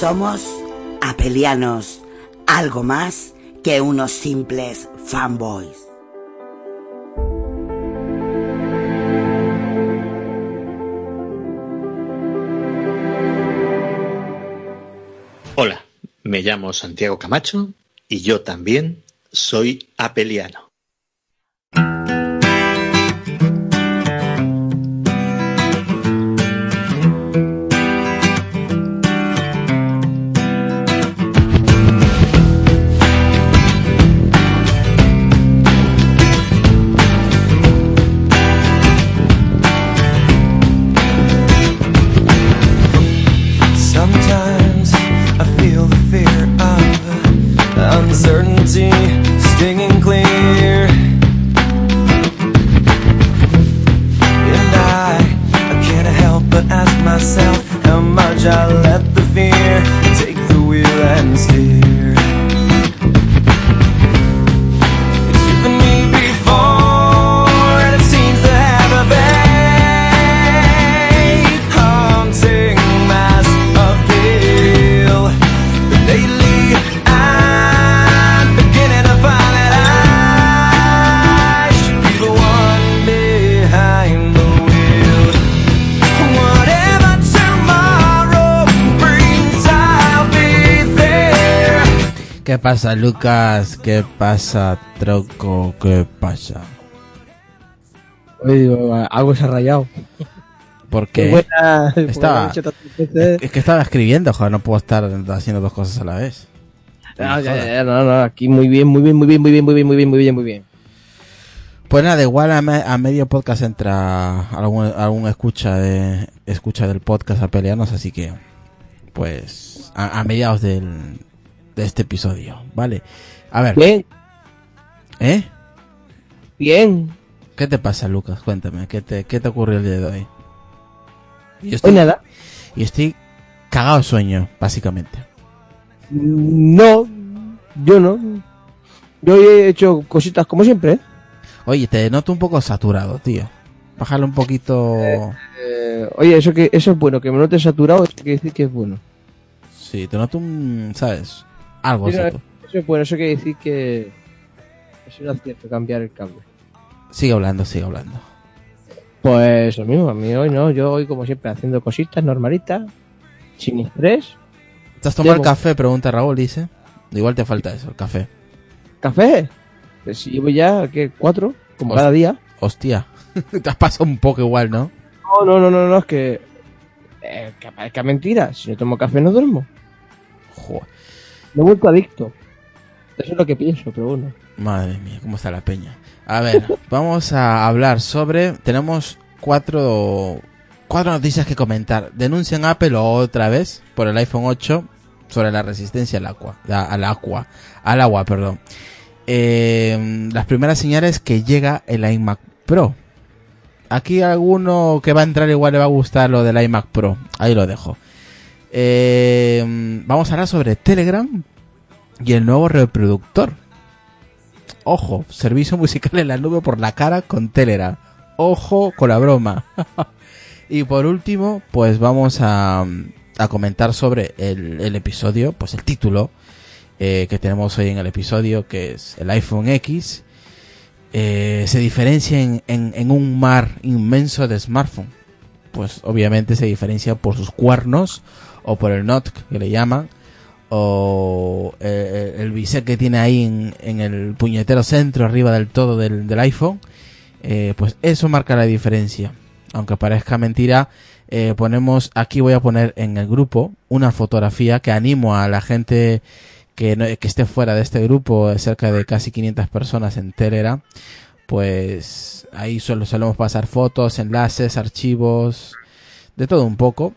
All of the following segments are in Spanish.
Somos apelianos, algo más que unos simples fanboys. Hola, me llamo Santiago Camacho y yo también soy apeliano. Pasa, Lucas? ¿Qué pasa, Troco? ¿Qué pasa? Oye, digo, algo se ha rayado. Porque buena- estaba, es que estaba escribiendo, joder, no puedo estar haciendo dos cosas a la vez. No, no, no, aquí muy bien, muy bien, muy bien, muy bien, muy bien, muy bien, muy bien, muy bien. Pues nada, igual a, me- a medio podcast entra algún, algún escucha de escucha del podcast a pelearnos, así que pues a, a mediados del, de este episodio, ¿vale? A ver, Bien, ¿eh? bien. ¿Qué te pasa, Lucas? Cuéntame, ¿qué te, qué te ocurrió el día de hoy? Yo Hoy nada. y estoy cagado de sueño, básicamente. No, yo no. Yo he hecho cositas como siempre, ¿eh? Oye, te noto un poco saturado, tío. Bájale un poquito... Eh, oye, eso que eso es bueno, que me note saturado, eso quiere decir que es bueno. Sí, te noto un... ¿Sabes? Algo Sí, no, saturado. Eso es bueno, eso quiere decir que es un acierto cambiar el cable. Sigue hablando, sigue hablando. Pues lo mismo, a mí hoy no, yo hoy como siempre haciendo cositas normalitas, sin estrés. ¿Te has tomado el Llevo- café? Pregunta Raúl, dice. Igual te falta eso, el café. ¿Café? Pues si llevo ya, ¿qué? ¿Cuatro? Como cada día. Hostia. te has pasado un poco igual, ¿no? No, no, no, no, no, es que... Eh, que parezca mentira, si no tomo café no duermo. Joder. Me he vuelto adicto. Eso es lo que pienso, pero bueno. Madre mía, cómo está la peña. A ver, vamos a hablar sobre... Tenemos cuatro... Cuatro noticias que comentar. Denuncian Apple otra vez por el iPhone 8 sobre la resistencia al agua, al agua, al agua, perdón. Eh, las primeras señales que llega el iMac Pro. Aquí alguno que va a entrar igual le va a gustar lo del iMac Pro. Ahí lo dejo. Eh, vamos a hablar sobre Telegram y el nuevo reproductor. Ojo, servicio musical en la nube por la cara con Telegram. Ojo con la broma. y por último, pues vamos a, a comentar sobre el, episodio, pues el título eh, que tenemos hoy en el episodio, que es el iPhone X. eh, se diferencia en, en- en un mar inmenso de smartphone. Pues obviamente se diferencia por sus cuernos o por el NOT que le llaman o eh, el bisel que tiene ahí en, el puñetero centro arriba del todo del, iPhone, eh, pues eso marca la diferencia. Aunque parezca mentira, eh, ponemos aquí voy a poner en el grupo una fotografía que animo a la gente que, no- que esté fuera de este grupo, cerca de casi 500 personas en Telegram, pues ahí solo solemos pasar fotos, enlaces, archivos, de todo un poco.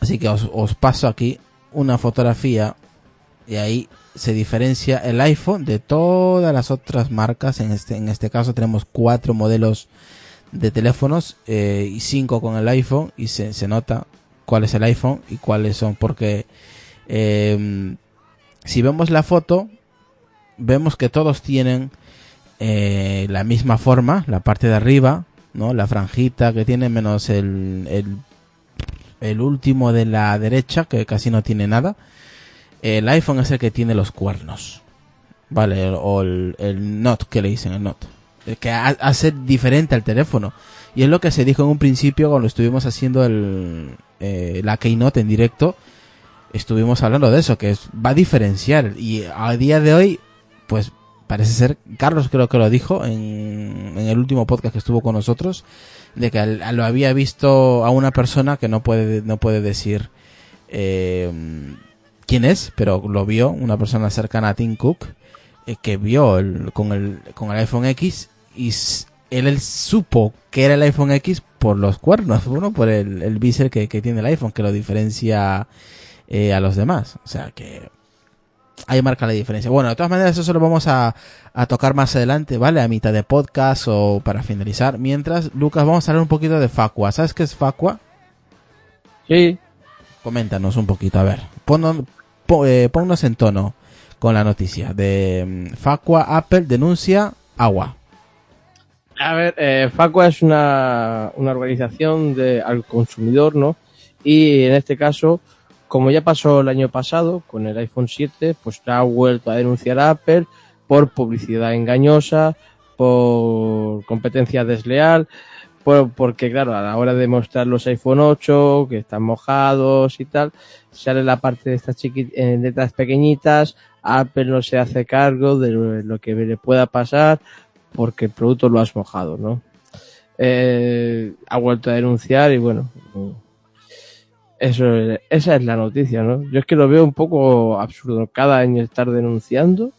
Así que os, paso aquí una fotografía y ahí se diferencia el iPhone de todas las otras marcas. En este, en este caso tenemos cuatro modelos de teléfonos eh, y cinco con el iPhone y se, se nota cuál es el iPhone y cuáles son porque eh, si vemos la foto vemos que todos tienen eh, la misma forma, la parte de arriba, ¿no? La franjita que tiene menos el, el último de la derecha que casi no tiene nada. El iPhone es el que tiene los cuernos, ¿vale? O el, el Note que le dicen el Note. El que ha- hace diferente al teléfono. Y es lo que se dijo en un principio cuando estuvimos haciendo el, eh, la Keynote en directo. Estuvimos hablando de eso, que es- va a diferenciar. Y a día de hoy, pues parece ser, Carlos creo que lo dijo en, en el último podcast que estuvo con nosotros, de que lo había visto a una persona que no puede, no puede decir eh, quién es, pero lo vio, una persona cercana a Tim Cook, eh, que vio con, el, con el iPhone X y él, supo que era el iPhone X por los cuernos, bueno, por el, el bisel que, que tiene el iPhone, que lo diferencia eh, a los demás. O sea que ahí marca la diferencia. Bueno, de todas maneras, eso lo vamos a, a tocar más adelante, ¿vale? A mitad de podcast o para finalizar. Mientras, Lucas, vamos a hablar un poquito de Facua. ¿Sabes qué es Facua? Sí, Coméntanos un poquito, a ver. Ponnos, po- eh, ponnos en tono con la noticia de mm, Facua Apple denuncia agua. A ver, eh, Facua es una, una organización de, al consumidor, ¿no? Y en este caso, como ya pasó el año pasado con el iPhone 7, pues ha vuelto a denunciar a Apple por publicidad engañosa, por competencia desleal, por, porque claro, a la hora de mostrar los iPhone 8, que están mojados y tal, sale la parte de estas chiqui- en letras pequeñitas, Apple no se hace cargo de lo que le pueda pasar porque el producto lo has mojado, ¿no? Eh, ha vuelto a denunciar y bueno, eso, esa es la noticia, ¿no? Yo es que lo veo un poco absurdo. Cada año estar denunciando,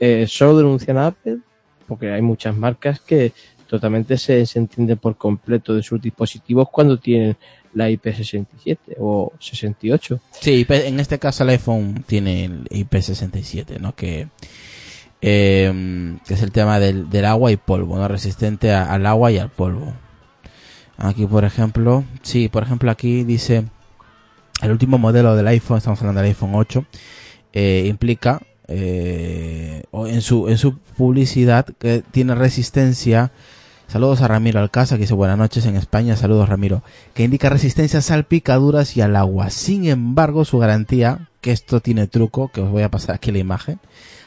eh, solo denuncian a Apple, porque hay muchas marcas que totalmente se, se entienden por completo de sus dispositivos cuando tienen la IP67 o 68. Sí, en este caso el iPhone tiene el IP67, ¿no? Que, eh, que es el tema del, del agua y polvo, ¿no? Resistente al agua y al polvo. Aquí, por ejemplo, sí, por ejemplo, aquí dice el último modelo del iPhone, estamos hablando del iPhone 8, eh, implica eh, en su en su publicidad que tiene resistencia. Saludos a Ramiro Alcázar que dice buenas noches en España. Saludos Ramiro. Que indica resistencia a salpicaduras y al agua. Sin embargo, su garantía, que esto tiene truco, que os voy a pasar aquí la imagen.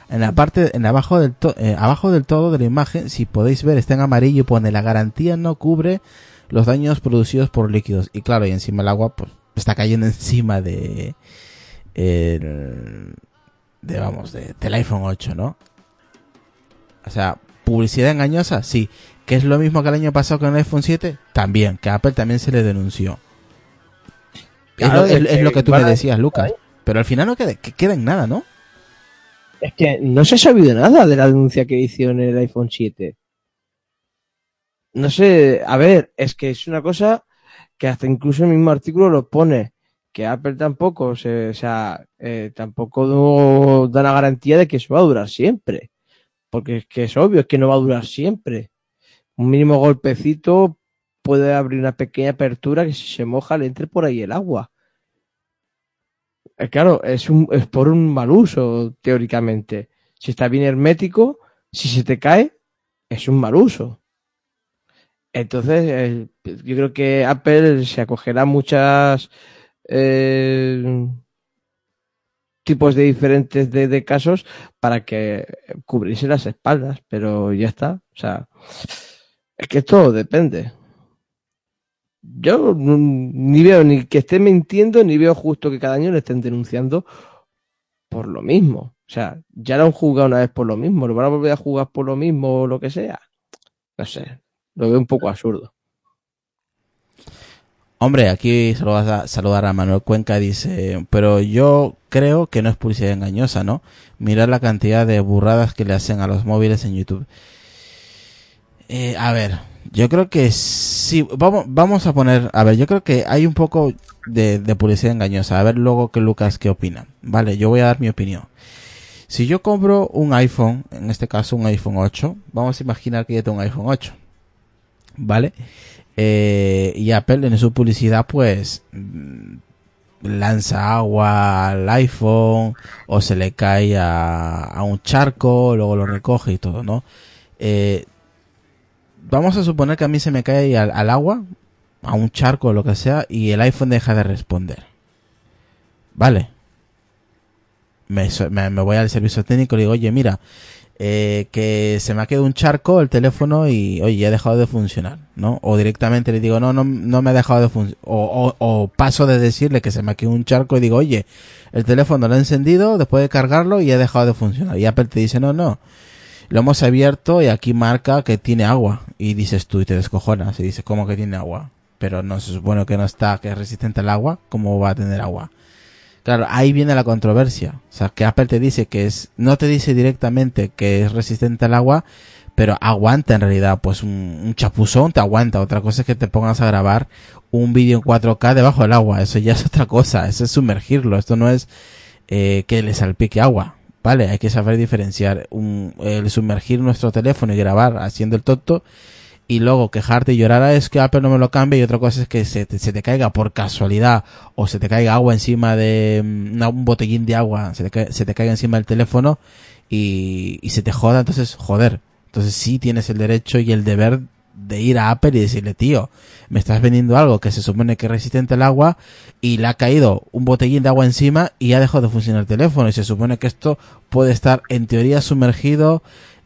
En la parte, en abajo del, to- eh, abajo del todo de la imagen, si podéis ver, está en amarillo y pone la garantía no cubre los daños producidos por líquidos. Y claro, y encima el agua, pues, está cayendo encima de, el- de vamos, de- del iPhone 8, ¿no? O sea, publicidad engañosa, sí. Que es lo mismo que el año pasado con el iPhone 7, también, que a Apple también se le denunció. Es lo, es- es es lo que tú me decías, Lucas. Pero al final no queda, que queda en nada, ¿no? Es que no se ha sabido nada de la denuncia que hicieron en el iPhone 7. No sé, a ver, es que es una cosa que hasta incluso el mismo artículo lo pone, que Apple tampoco, se, o sea, eh, tampoco da la garantía de que eso va a durar siempre. Porque es que es obvio, es que no va a durar siempre. Un mínimo golpecito puede abrir una pequeña apertura que si se moja le entre por ahí el agua. Claro, es, un, es por un mal uso, teóricamente. Si está bien hermético, si se te cae, es un mal uso. Entonces, eh, yo creo que Apple se acogerá a muchas eh, tipos de diferentes de, casos para que cubrirse las espaldas, pero ya está. O sea, es que todo depende. Yo ni veo ni que esté mintiendo, ni veo justo que cada año le estén denunciando por lo mismo. O sea, ya lo han jugado una vez por lo mismo, lo van a volver a jugar por lo mismo o lo que sea. No sé, lo veo un poco absurdo. Hombre, aquí solo vas a saludar a Manuel Cuenca, dice, pero yo creo que no es publicidad engañosa, ¿no? Mirar la cantidad de burradas que le hacen a los móviles en YouTube. Eh, a ver, yo creo que sí, vamos, vamos a poner, a ver, yo creo que hay un poco de, de publicidad engañosa. A ver luego que Lucas qué opina. Vale, yo voy a dar mi opinión. Si yo compro un iPhone, en este caso un iPhone 8, vamos a imaginar que yo tengo un iPhone 8. ¿Vale? Eh, y Apple en su publicidad pues lanza agua al iPhone o se le cae a, a un charco, luego lo recoge y todo, ¿no? Eh, vamos a suponer que a mí se me cae al, agua, a un charco o lo que sea, y el iPhone deja de responder. Vale. Me, me, me voy al servicio técnico y le digo, oye, mira, eh, que se me ha quedado un charco el teléfono y, oye, ha dejado de funcionar, ¿no? O directamente le digo, no, no, no me ha dejado de funcionar. O, o, o, paso de decirle que se me ha quedado un charco y digo, oye, el teléfono lo he encendido después de cargarlo y ha dejado de funcionar. Y Apple te dice, no, no. Lo hemos abierto y aquí marca que tiene agua. Y dices tú y te descojonas y dices, ¿cómo que tiene agua? Pero no se supone que no está, que es resistente al agua. ¿Cómo va a tener agua? Claro, ahí viene la controversia. O sea, que Apple te dice que es, no te dice directamente que es resistente al agua, pero aguanta en realidad, pues un, un chapuzón te aguanta. Otra cosa es que te pongas a grabar un vídeo en 4K debajo del agua. Eso ya es otra cosa. Eso es sumergirlo. Esto no es eh, que le salpique agua. Vale, hay que saber diferenciar un, el sumergir nuestro teléfono y grabar haciendo el tonto y luego quejarte y llorar a es que Apple no me lo cambia y otra cosa es que se te, se te caiga por casualidad o se te caiga agua encima de una, un botellín de agua, se te, se te caiga encima del teléfono y, y se te joda, entonces joder, entonces sí tienes el derecho y el deber de ir a Apple y decirle, tío, me estás vendiendo algo que se supone que es resistente al agua y le ha caído un botellín de agua encima y ha dejado de funcionar el teléfono y se supone que esto puede estar en teoría sumergido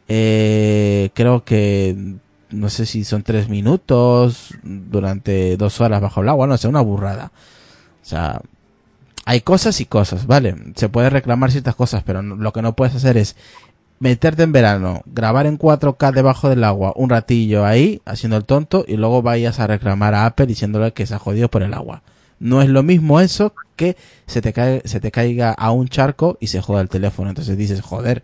eh, creo que no sé si son tres minutos durante dos horas bajo el agua, no sé, una burrada. O sea, hay cosas y cosas, ¿vale? Se puede reclamar ciertas cosas, pero lo que no puedes hacer es meterte en verano, grabar en 4K debajo del agua un ratillo ahí, haciendo el tonto, y luego vayas a reclamar a Apple diciéndole que se ha jodido por el agua. No es lo mismo eso que se te, cae, se te caiga a un charco y se joda el teléfono. Entonces dices, joder,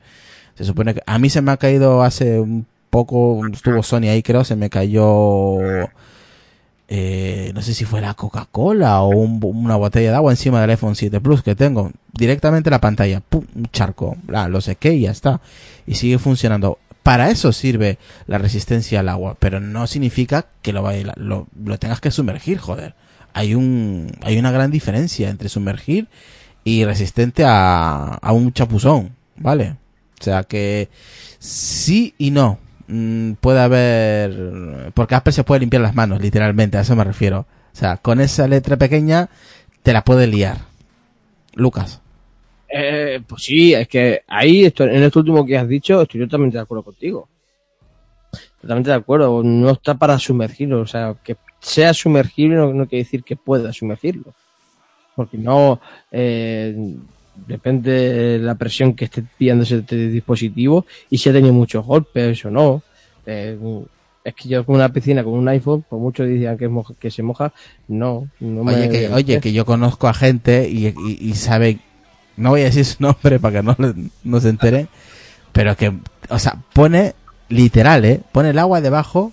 se supone que a mí se me ha caído hace un poco estuvo Sony ahí creo se me cayó eh, no sé si fue la Coca-Cola o un, una botella de agua encima del iPhone 7 Plus que tengo. Directamente la pantalla ¡pum! un charco ah, lo sequé y ya está. Y sigue funcionando. Para eso sirve la resistencia al agua pero no significa que lo, vaya, lo, lo tengas que sumergir joder. Hay un hay una gran diferencia entre sumergir y resistente a, a un chapuzón vale o sea que sí y no mmm, puede haber... Porque Apple se puede limpiar las manos, literalmente, a eso me refiero. O sea, con esa letra pequeña te la puede liar. Lucas. Eh, pues sí, es que ahí, esto, en esto último que has dicho, estoy totalmente de acuerdo contigo. Totalmente de acuerdo. No está para sumergirlo. O sea, que sea sumergible no, no quiere decir que pueda sumergirlo. Porque no... Eh, depende de la presión que esté pillando ese dispositivo y si ha tenido muchos golpes o no. Eh, es que yo con una piscina con un iPhone, por mucho decían que, moja, que se moja, no. no oye, me, que, oye, que yo conozco a gente y, y, y, sabe, no voy a decir su nombre para que no, no se entere, pero que, o sea, pone literal, ¿eh? Pone el agua debajo,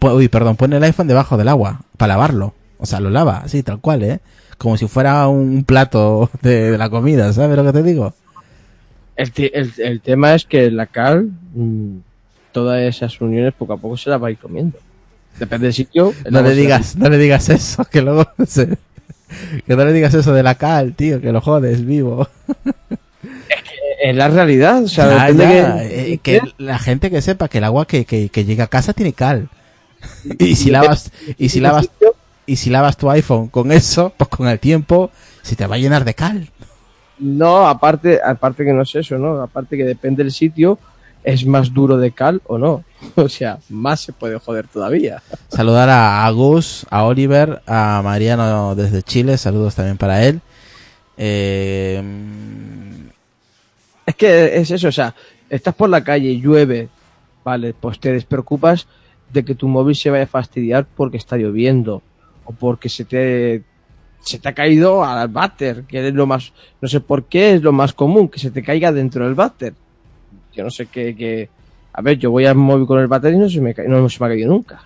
uy, perdón, pone el iPhone debajo del agua para lavarlo. O sea, lo lava, así, tal cual, ¿eh? Como si fuera un plato de, de la comida, ¿sabes lo que te digo? El, el- el tema es que la cal, mm, todas esas uniones poco a poco se las va a ir comiendo. Depende del sitio. No le digas, no le digas eso, que luego se- que no le digas eso de la cal, tío, que lo jodes vivo. Es la realidad, o sea, depende ya, que- eh, que la gente que sepa que el agua que, que, que llega a casa tiene cal. Y si lavas, y si lavas, y si lavas tu iPhone con eso, pues con el tiempo se te va a llenar de cal. No, aparte, aparte que no es eso, ¿no? Aparte que depende del sitio, es más duro de cal o no. O sea, más se puede joder todavía. Saludar a, a Gus, a Oliver, a Mariano desde Chile, saludos también para él. Eh, Es que es eso, o sea, estás por la calle, llueve, vale, pues te despreocupas de que tu móvil se vaya a fastidiar porque está lloviendo o porque se te se te ha caído al váter, que es lo más, no sé por qué es lo más común, que se te caiga dentro del váter. Yo no sé qué, qué- a ver, yo voy al móvil con el váter y no se me, no se me ha caído nunca.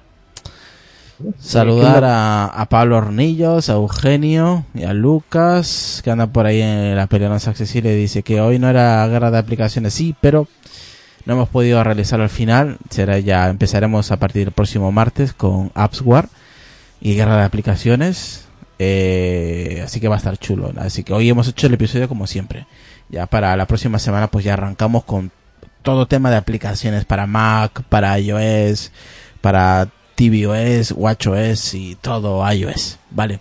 saludar a, a Pablo Hornillos, a Eugenio y a Lucas, que andan por ahí en la pelea no es accesible. Dice que hoy no era guerra de aplicaciones, sí, pero no hemos podido realizarlo al final. Será ya, empezaremos a partir del próximo martes con AppsWare y guerra de aplicaciones. Eh, así que va a estar chulo. Así que hoy hemos hecho el episodio como siempre. Ya para la próxima semana pues ya arrancamos con todo tema de aplicaciones para Mac, para iOS, para tvOS, watchOS y todo iOS. Vale.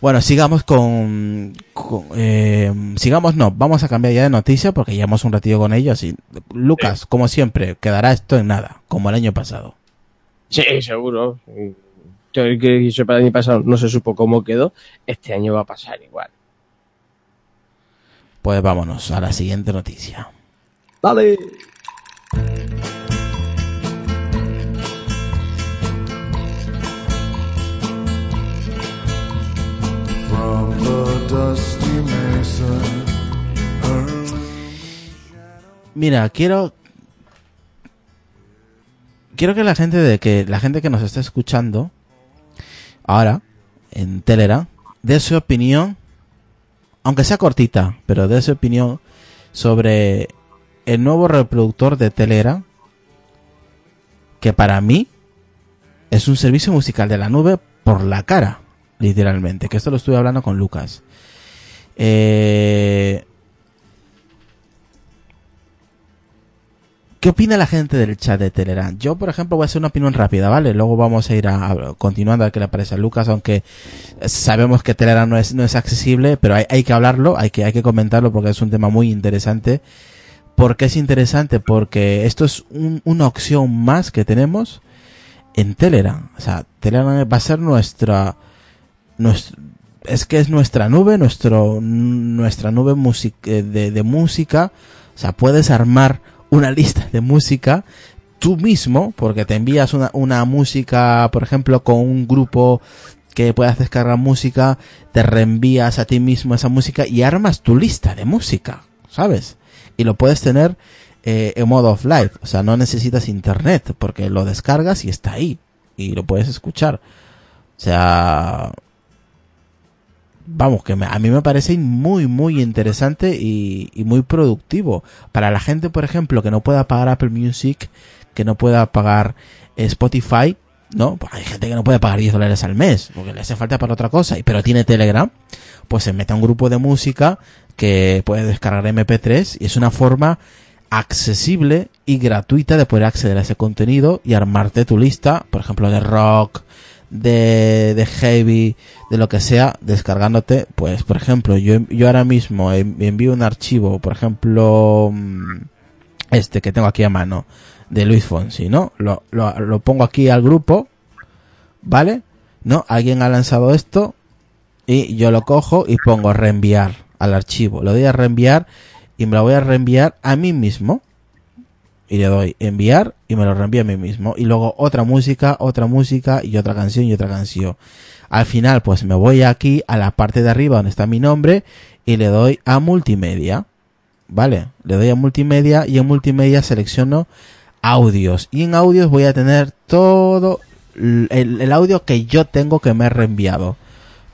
Bueno, sigamos con, con, eh, sigamos no, vamos a cambiar ya de noticia porque llevamos un ratito con ellos y Lucas, como siempre, quedará esto en nada, como el año pasado. Sí, seguro. Yo que sepa el año pasado no se supo cómo quedó, este año va a pasar igual. Pues vámonos a la siguiente noticia. Dale. Mira, quiero quiero que la gente de que la gente que nos está escuchando ahora en Telera dé su opinión, aunque sea cortita, pero dé su opinión sobre el nuevo reproductor de Telera que para mí es un servicio musical de la nube por la cara, literalmente, que esto lo estuve hablando con Lucas. Eh, ¿Qué opina la gente del chat de Telegram? Yo, por ejemplo, voy a hacer una opinión rápida, ¿vale? Luego vamos a ir a, continuando a qué le parece a Lucas, aunque sabemos que Telegram no es, no es accesible, pero hay, hay que hablarlo, hay que, hay que comentarlo porque es un tema muy interesante. ¿Por qué es interesante? Porque esto es un- una opción más que tenemos en Telegram. O sea, Telegram va a ser nuestra, nuestra es que es nuestra nube, nuestro, nuestra nube music- eh, de, de música. O sea, puedes armar una lista de música tú mismo, porque te envías una, una música, por ejemplo, con un grupo que puedas descargar música, te reenvías a ti mismo esa música y armas tu lista de música, ¿sabes? Y lo puedes tener eh, en modo offline, o sea, no necesitas internet, porque lo descargas y está ahí, y lo puedes escuchar. O sea, vamos, que a mí me parece muy, muy interesante y, y muy productivo. Para la gente, por ejemplo, que no pueda pagar Apple Music, que no pueda pagar eh, Spotify, ¿no? Pues hay gente que no puede pagar 10 dólares al mes, porque le hace falta para otra cosa, pero tiene Telegram, pues se mete a un grupo de música que puede descargar MP3 y es una forma accesible y gratuita de poder acceder a ese contenido y armarte tu lista, por ejemplo, de rock, de, de heavy, de lo que sea, descargándote, pues, por ejemplo, yo, yo ahora mismo en- envío un archivo, por ejemplo, mm, este que tengo aquí a mano, de Luis Fonsi, ¿no? Lo, lo, lo pongo aquí al grupo, ¿vale? ¿No? Alguien ha lanzado esto y yo lo cojo y pongo reenviar al archivo. Lo doy a reenviar y me lo voy a reenviar a mí mismo. Y le doy enviar y me lo reenvía a mí mismo. Y luego otra música, otra música y otra canción y otra canción. Al final pues me voy aquí a la parte de arriba donde está mi nombre y le doy a multimedia. ¿Vale? Le doy a multimedia y en multimedia selecciono audios. Y en audios voy a tener todo el, audio que yo tengo que me he reenviado.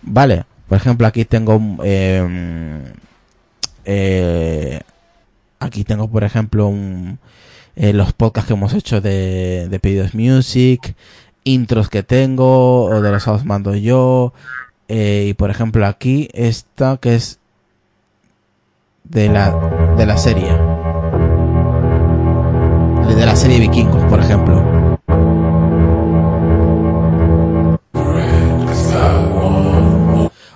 Vale, Por ejemplo, aquí tengo eh, eh, aquí tengo, por ejemplo, un, eh, los podcasts que hemos hecho de, de pedidos music, intros que tengo, o de los os mando yo. eh, y por ejemplo, aquí esta que es de la, de la serie. De la serie Vikingos, por ejemplo.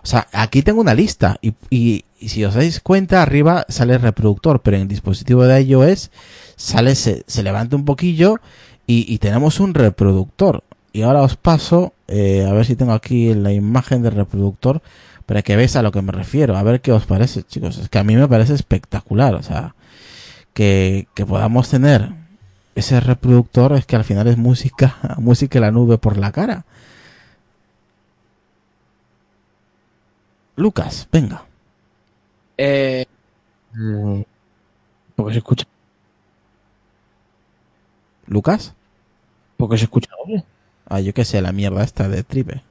O sea, aquí tengo una lista y, y, si os dais cuenta, arriba sale el reproductor, pero en el dispositivo de iOS sale, se, se levanta un poquillo y, y tenemos un reproductor. Y ahora os paso, eh, a ver si tengo aquí la imagen del reproductor para que veáis a lo que me refiero. A ver qué os parece, chicos. Es que a mí me parece espectacular. O sea, que, que podamos tener ese reproductor es que al final es música, música en la nube por la cara. Lucas, venga. Eh, mm, porque se escucha, Lucas. porque se escucha doble. Ah, yo qué sé, la mierda esta de Tribe.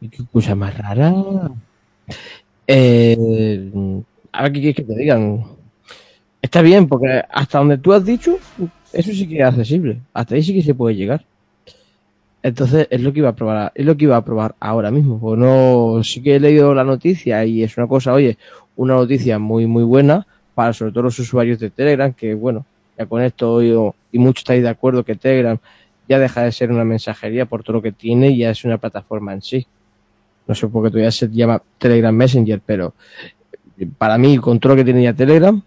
¿Y qué cosa más rara? Eh, a ver qué quieres que te digan. Está bien, porque hasta donde tú has dicho, eso sí que es accesible. Hasta ahí sí que se puede llegar. Entonces es lo que iba a probar, es lo que iba a probar ahora mismo. Pues no, sí que he leído la noticia y es una cosa, oye, una noticia muy muy buena para sobre todo los usuarios de Telegram, que bueno, ya con esto yo, y muchos estáis de acuerdo que Telegram ya deja de ser una mensajería por todo lo que tiene y ya es una plataforma en sí. No sé por qué todavía se llama Telegram Messenger, pero para mí, con todo lo que tiene ya Telegram,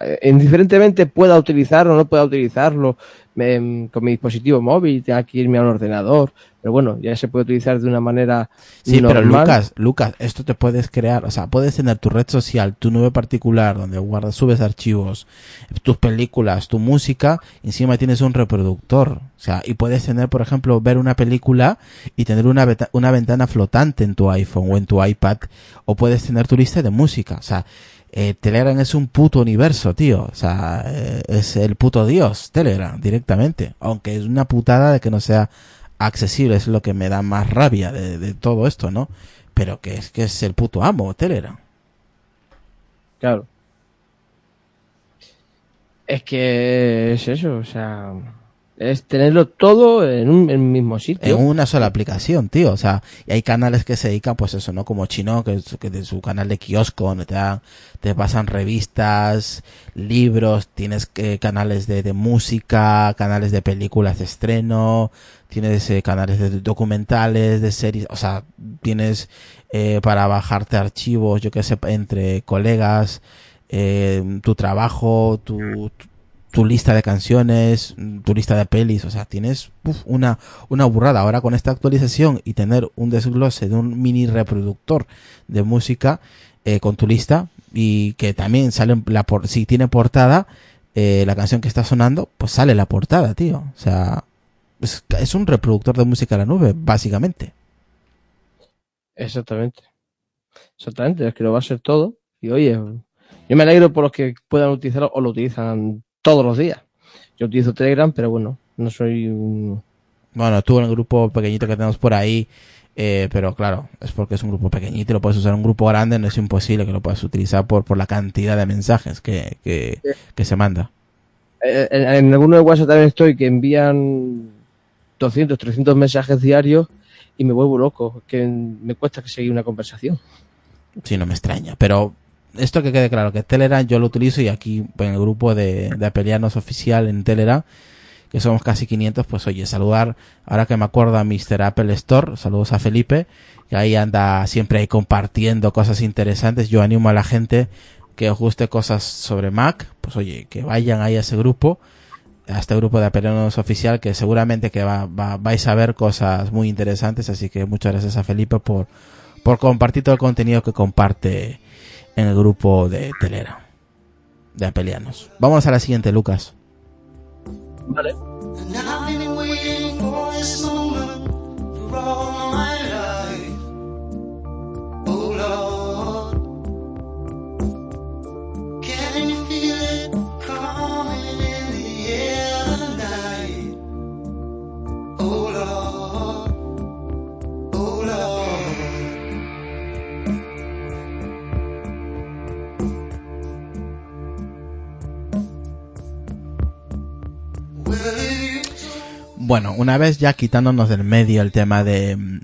eh, indiferentemente pueda utilizarlo o no pueda utilizarlo em, con mi dispositivo móvil, tenga que irme a un ordenador, pero bueno, ya se puede utilizar de una manera Sí, pero. Lucas, Lucas, esto te puedes crear, o sea, puedes tener tu red social, tu nube particular, donde guardas, subes archivos, tus películas, tu música, y encima tienes un reproductor, o sea, y puedes tener, por ejemplo, ver una película y tener una, una ventana flotante en tu iPhone o en tu iPad, o puedes tener tu lista de música, o sea, eh, Telegram es un puto universo, tío, o sea, eh, es el puto dios, Telegram, directamente, aunque es una putada de que no sea accesible, es lo que me da más rabia de, de todo esto, ¿no? Pero que es que es el puto amo, Telegram. Claro. Es que es eso, o sea, es tenerlo todo en un en mismo sitio. En una sola aplicación, tío. O sea, y hay canales que se dedican, pues eso, ¿no? Como Chino, que, que de su canal de kiosco, donde te, dan- te pasan revistas, libros, tienes que, canales de, de música, canales de películas de estreno, tienes eh, canales de documentales, de series, o sea, tienes eh, para bajarte archivos, yo que sé, entre colegas, eh, tu trabajo, tu, tu- tu lista de canciones, tu lista de pelis, o sea, tienes una, una burrada. Ahora con esta actualización y tener un desglose de un mini reproductor de música eh, con tu lista y que también sale la por si tiene portada eh, la canción que está sonando, pues sale la portada, tío. O sea, es, es un reproductor de música a la nube, básicamente. Exactamente. Exactamente, es que lo va a ser todo. Y oye, yo me alegro por los que puedan utilizarlo o lo utilizan todos los días. Yo utilizo Telegram, pero bueno, no soy un... Bueno, tú en el grupo pequeñito que tenemos por ahí, eh, pero claro, es porque es un grupo pequeñito y lo puedes usar en un grupo grande, no es imposible que lo puedas utilizar por, por la cantidad de mensajes que, que, que se manda. Eh, En, en alguno de WhatsApp también estoy que envían 200, 300 mensajes diarios y me vuelvo loco, que me cuesta que seguir una conversación. Sí, no me extraña. Pero esto que quede claro, que Telegram yo lo utilizo y aquí en el grupo de, de Apelianos oficial en Telegram, que somos casi 500, pues oye, saludar, ahora que me acuerdo a Mr. Apple Store, saludos a Felipe, que ahí anda siempre ahí compartiendo cosas interesantes. Yo animo a la gente que os guste cosas sobre Mac, pues oye, que vayan ahí a ese grupo, a este grupo de Apelianos oficial, que seguramente que va, va- vais a ver cosas muy interesantes, así que muchas gracias a Felipe por, por compartir todo el contenido que comparte en el grupo de Telegram de Apelianos. Vamos a la siguiente, Lucas. Vale. Bueno, una vez ya quitándonos del medio el tema de,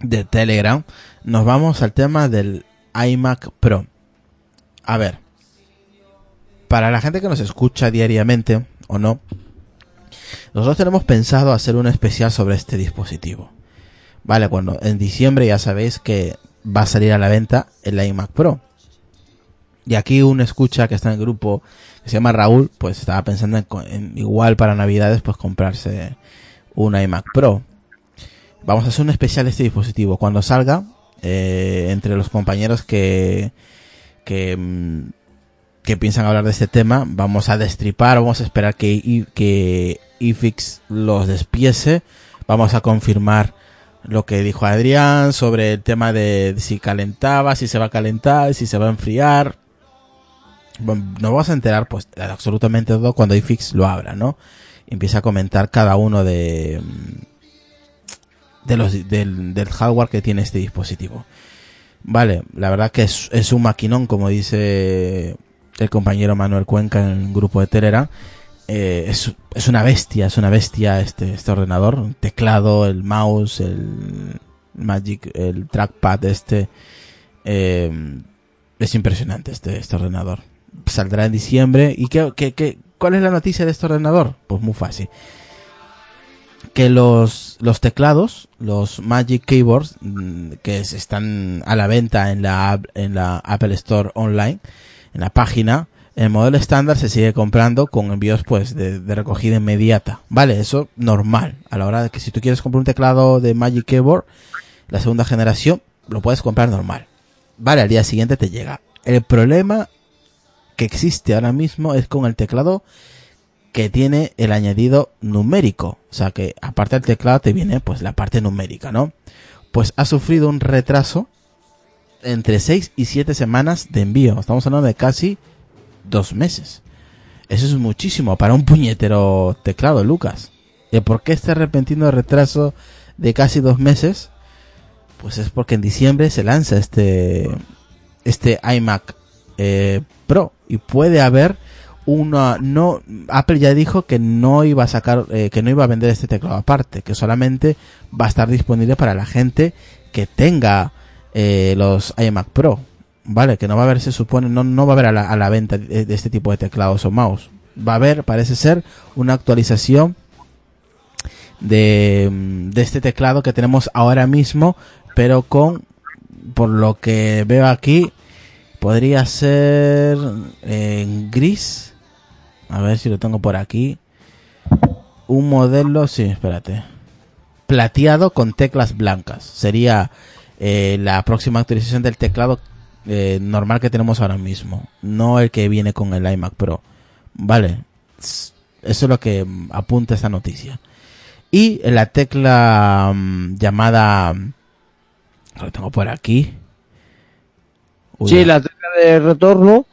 de Telegram, nos vamos al tema del iMac Pro. A ver, para la gente que nos escucha diariamente o no, nosotros tenemos pensado hacer un especial sobre este dispositivo. Vale, cuando en diciembre ya sabéis que va a salir a la venta el iMac Pro. Y aquí un escucha que está en el grupo, que se llama Raúl, pues estaba pensando en, igual para Navidades, pues comprarse un iMac Pro. Vamos a hacer un especial este dispositivo. Cuando salga, eh, entre los compañeros que, que, mm, que piensan hablar de este tema, vamos a destripar, vamos a esperar que, que IFIX los despiese, vamos a confirmar lo que dijo Adrián sobre el tema de si calentaba, si se va a calentar, si se va a enfriar, nos vamos a enterar pues absolutamente todo cuando iFix lo abra, ¿no? empieza a comentar cada uno de de los del, del, hardware que tiene este dispositivo. Vale, la verdad que es, es, un maquinón, como dice el compañero Manuel Cuenca en el grupo de Telegram. Eh, es, es, una bestia, es una bestia este, este ordenador. Teclado, el mouse, el Magic, el trackpad este. Eh, es impresionante este, este ordenador saldrá en diciembre. ¿Y qué, qué, qué, cuál es la noticia de este ordenador? Pues muy fácil. Que los, los teclados, los Magic Keyboards, mm, que están a la venta en la, en la Apple Store Online, en la página, el modelo estándar se sigue comprando con envíos pues de, de, recogida inmediata. Vale, eso normal. A la hora de que si tú quieres comprar un teclado de Magic Keyboard, la segunda generación, lo puedes comprar normal. Vale, al día siguiente te llega. El problema que existe ahora mismo es con el teclado que tiene el añadido numérico. O sea que aparte del teclado te viene pues la parte numérica, ¿no? Pues ha sufrido un retraso entre 6 y 7 semanas de envío. Estamos hablando de casi dos meses. Eso es muchísimo para un puñetero teclado, Lucas. ¿Y por qué este repentino retraso de casi dos meses? Pues es porque en diciembre se lanza este, este iMac eh, Pro y puede haber una no Apple ya dijo que no iba a sacar eh, que no iba a vender este teclado aparte que solamente va a estar disponible para la gente que tenga eh, los iMac Pro vale que no va a haber se supone no no va a haber a la, venta de, este tipo de teclados o mouse. Va a haber parece ser una actualización de, de este teclado que tenemos ahora mismo pero con por lo que veo aquí Podría ser en gris. A ver si lo tengo por aquí. Un modelo, sí, espérate. Plateado con teclas blancas. Sería eh, la próxima actualización del teclado eh, normal que tenemos ahora mismo. No el que viene con el iMac Pro. Vale. Eso es lo que apunta esta noticia. Y la tecla mm, llamada... Lo tengo por aquí sí, la tecla de retorno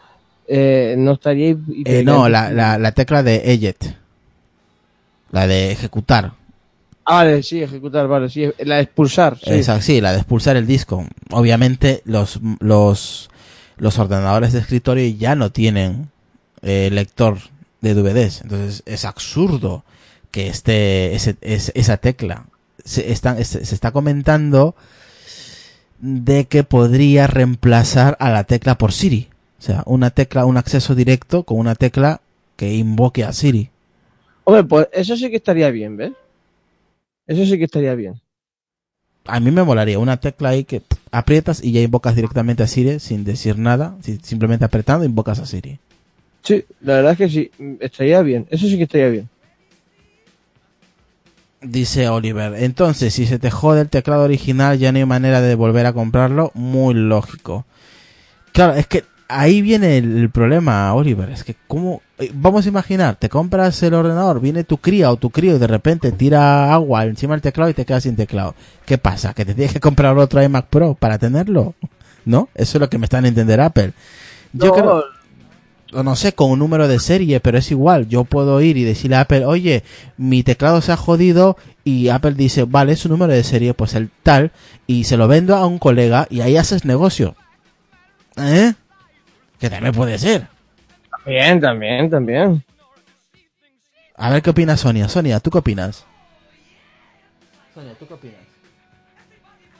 eh, no estaría. Eh, no, la, la, la, tecla de Ejet. La de ejecutar. Ah, vale, sí, ejecutar, vale, sí, la de expulsar. Sí. Exacto, sí, la de expulsar el disco. Obviamente los, los, los ordenadores de escritorio ya no tienen eh, lector de DVDs. Entonces es absurdo que esté ese, esa tecla. Se, están, se, se está comentando de que podría reemplazar a la tecla por Siri. O sea, una tecla, un acceso directo con una tecla que invoque a Siri. Hombre, pues eso sí que estaría bien, ¿ves? Eso sí que estaría bien. A mí me molaría una tecla ahí que aprietas y ya invocas directamente a Siri sin decir nada, simplemente apretando invocas a Siri. Sí, la verdad es que sí, estaría bien. Eso sí que estaría bien. Dice Oliver, entonces si se te jode el teclado original ya no hay manera de volver a comprarlo, muy lógico. Claro, es que ahí viene el, problema, Oliver, es que como eh, vamos a imaginar, te compras el ordenador, viene tu cría o tu crío y de repente tira agua encima del teclado y te quedas sin teclado. ¿Qué pasa? ¿Que te tienes que comprar otro iMac Pro para tenerlo? ¿No? Eso es lo que me están a entender Apple. Yo creo no sé, con un número de serie, pero es igual. Yo puedo ir y decirle a Apple, oye, mi teclado se ha jodido y Apple dice, vale, es un número de serie, pues el tal, y se lo vendo a un colega y ahí haces negocio. ¿Eh? Que también puede ser. También, también, también. A ver qué opina Sonia. Sonia, ¿tú qué opinas? Sonia, ¿tú qué opinas?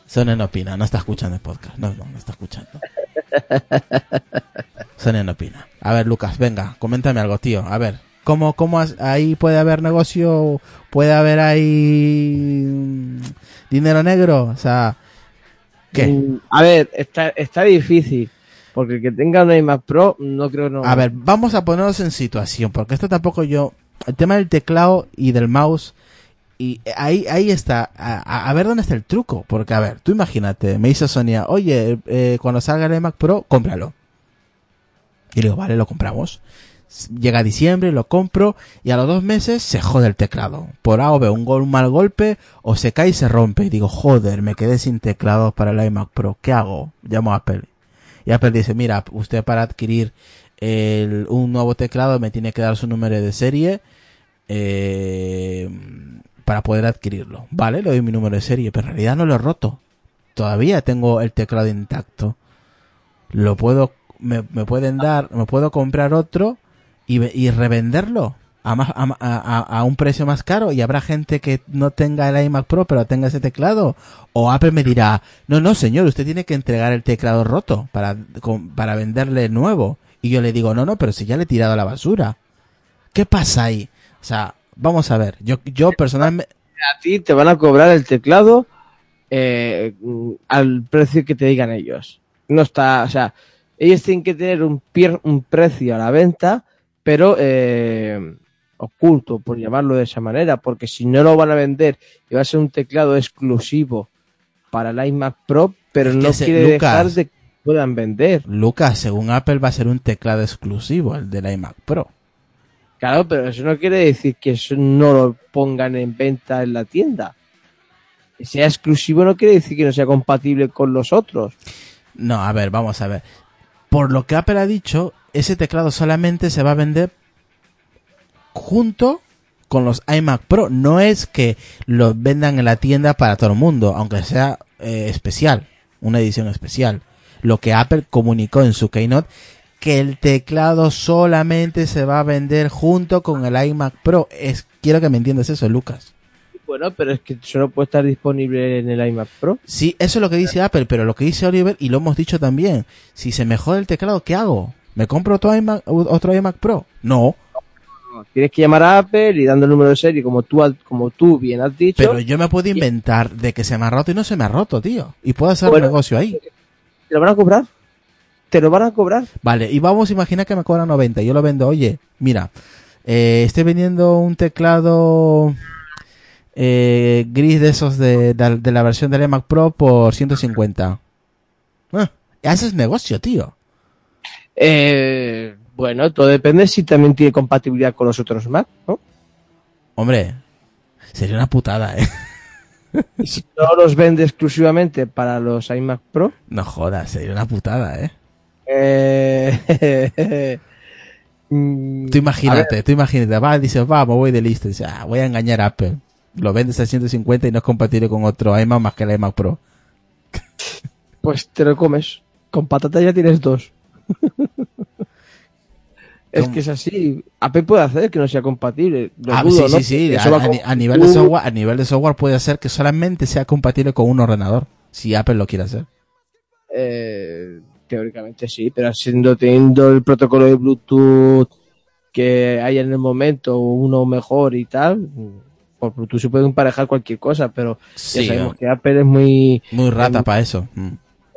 Sonia no opina, no está escuchando el podcast. No, no, no está escuchando. Sonia no opina. A ver, Lucas, venga, coméntame algo, tío. A ver, ¿cómo, cómo has- ahí puede haber negocio? ¿Puede haber ahí mm, dinero negro? O sea, ¿qué? Mm, A ver, está, está difícil. Porque el que tenga un iMac Pro, no creo no. A ver, vamos a ponernos en situación, porque esto tampoco yo. El tema del teclado y del mouse, y ahí, ahí está. A, a- a ver dónde está el truco. Porque, a ver, tú imagínate, me dice Sonia, oye, eh, cuando salga el iMac Pro, cómpralo. Y le digo, vale, lo compramos. Llega diciembre, lo compro, y a los dos meses se jode el teclado. Por A o B, un, gol, un mal golpe, o se cae y se rompe. Y digo, joder, me quedé sin teclado para el iMac Pro. ¿Qué hago? Llamo a Apple. Y Apple dice, mira, usted para adquirir el- un nuevo teclado me tiene que dar su número de serie eh, para poder adquirirlo. Vale, le doy mi número de serie, pero en realidad no lo he roto. Todavía tengo el teclado intacto. Lo puedo, me, me pueden dar, me puedo comprar otro y, y revenderlo a, más, a, a- a un precio más caro. Y habrá gente que no tenga el iMac Pro pero tenga ese teclado. O Apple me dirá no no señor usted tiene que entregar el teclado roto para con- para venderle nuevo. Y yo le digo no no pero si ya le he tirado a la basura. Qué pasa ahí o sea vamos a ver. Yo yo personalmente a ti te van a cobrar el teclado eh, al precio que te digan ellos. No está, o sea, ellos tienen que tener un, precio a la venta, pero eh, oculto, por llamarlo de esa manera, porque si no lo van a vender y va a ser un teclado exclusivo para el iMac Pro, pero Es que no ese- quiere Lucas. dejar de que puedan vender. Lucas según Apple va a ser un teclado exclusivo el del iMac Pro Claro, pero eso no quiere decir que eso no lo pongan en venta en la tienda. Que sea exclusivo no quiere decir que no sea compatible con los otros. No, a ver, vamos a ver. Por lo que Apple ha dicho, ese teclado solamente se va a vender junto con los iMac Pro. No es que los vendan en la tienda para todo el mundo, aunque sea eh, especial, una edición especial. Lo que Apple comunicó en su keynote, que el teclado solamente se va a vender junto con el iMac Pro. Es, quiero que me entiendas eso, Lucas. Bueno, pero es que solo puede estar disponible en el iMac Pro. Sí, eso es lo que dice Apple, pero lo que dice Oliver, y lo hemos dicho también, si se me jode el teclado, ¿qué hago? ¿Me compro otro iMac, otro iMac Pro? No, Tienes que llamar a Apple y dando el número de serie, como tú, como tú bien has dicho. pero yo me puedo inventar de que se me ha roto y no se me ha roto, tío. Y puedo hacer Bueno. negocio ahí. ¿Te lo van a cobrar? ¿Te lo van a cobrar? Vale, y vamos a imaginar que me cobran 90. Yo lo vendo, oye, mira, eh, estoy vendiendo un teclado eh, gris de esos de, de, de la versión del iMac Pro por 150. Ah, haces negocio, tío. Eh, bueno, todo depende si también tiene compatibilidad con los otros Mac, ¿no? Hombre, sería una putada, eh. Y si no los vende exclusivamente para los iMac Pro, No jodas, sería una putada, eh. eh, mm, Tú imagínate, tú imagínate, va, dices, va, me voy de listo, dice, ah, voy a engañar a Apple. Lo vendes a 150 y no es compatible con otro iMac más que el iMac Pro. pues te lo comes. Con patata ya tienes dos. es que es así. Apple puede hacer que no sea compatible. Lo Ah, dudo, sí, ¿no? sí, sí, Eso a, va a con- ni- a nivel de Uh, software, a nivel de software puede hacer que solamente sea compatible con un ordenador, si Apple lo quiere hacer. Eh, teóricamente sí, pero siendo teniendo el protocolo de Bluetooth que hay en el momento, uno mejor y tal, por Bluetooth se puede emparejar cualquier cosa, pero ya sabemos que Apple es muy muy rata em, para eso. Mm.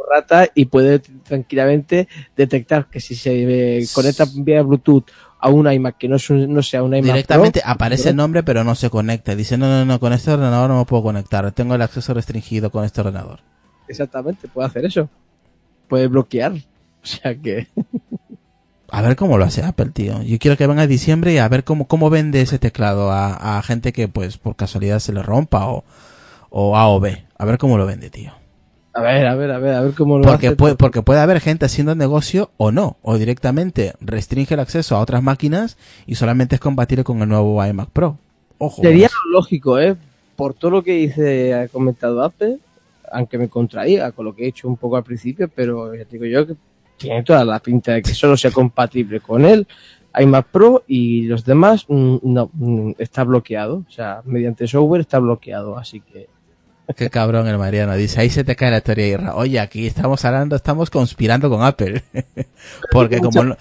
rata y puede tranquilamente detectar que si se eh, conecta vía Bluetooth a un iMac que no, es un- no sea un iMac Directamente Pro, aparece el nombre pero no se conecta. Dice, no, no, no, con este ordenador no me puedo conectar. Tengo el acceso restringido con este ordenador. exactamente, puede hacer eso. Puede bloquear. O sea que A ver cómo lo hace Apple, tío. Yo quiero que venga diciembre y a ver cómo, cómo vende ese teclado a, a gente que, pues, por casualidad se le rompa o, o A o B. A ver cómo lo vende, tío. a ver, a ver, a ver, a ver cómo lo Porque hace. puede, porque puede haber gente haciendo negocio o no. O directamente restringe el acceso a otras máquinas y solamente es compatible con el nuevo iMac Pro. Ojo. Sería lo lógico, ¿eh? Por todo lo que dice, ha comentado Apple, aunque me contradiga con lo que he hecho un poco al principio, pero ya digo yo que tiene toda la pinta de que solo sea compatible con él, iMac Pro y los demás mm, no, mm, está bloqueado. O sea, mediante software está bloqueado, así que Qué cabrón el Mariano. Dice, ahí se te cae la teoría Irra. Oye, aquí estamos hablando, estamos conspirando con Apple. porque como no,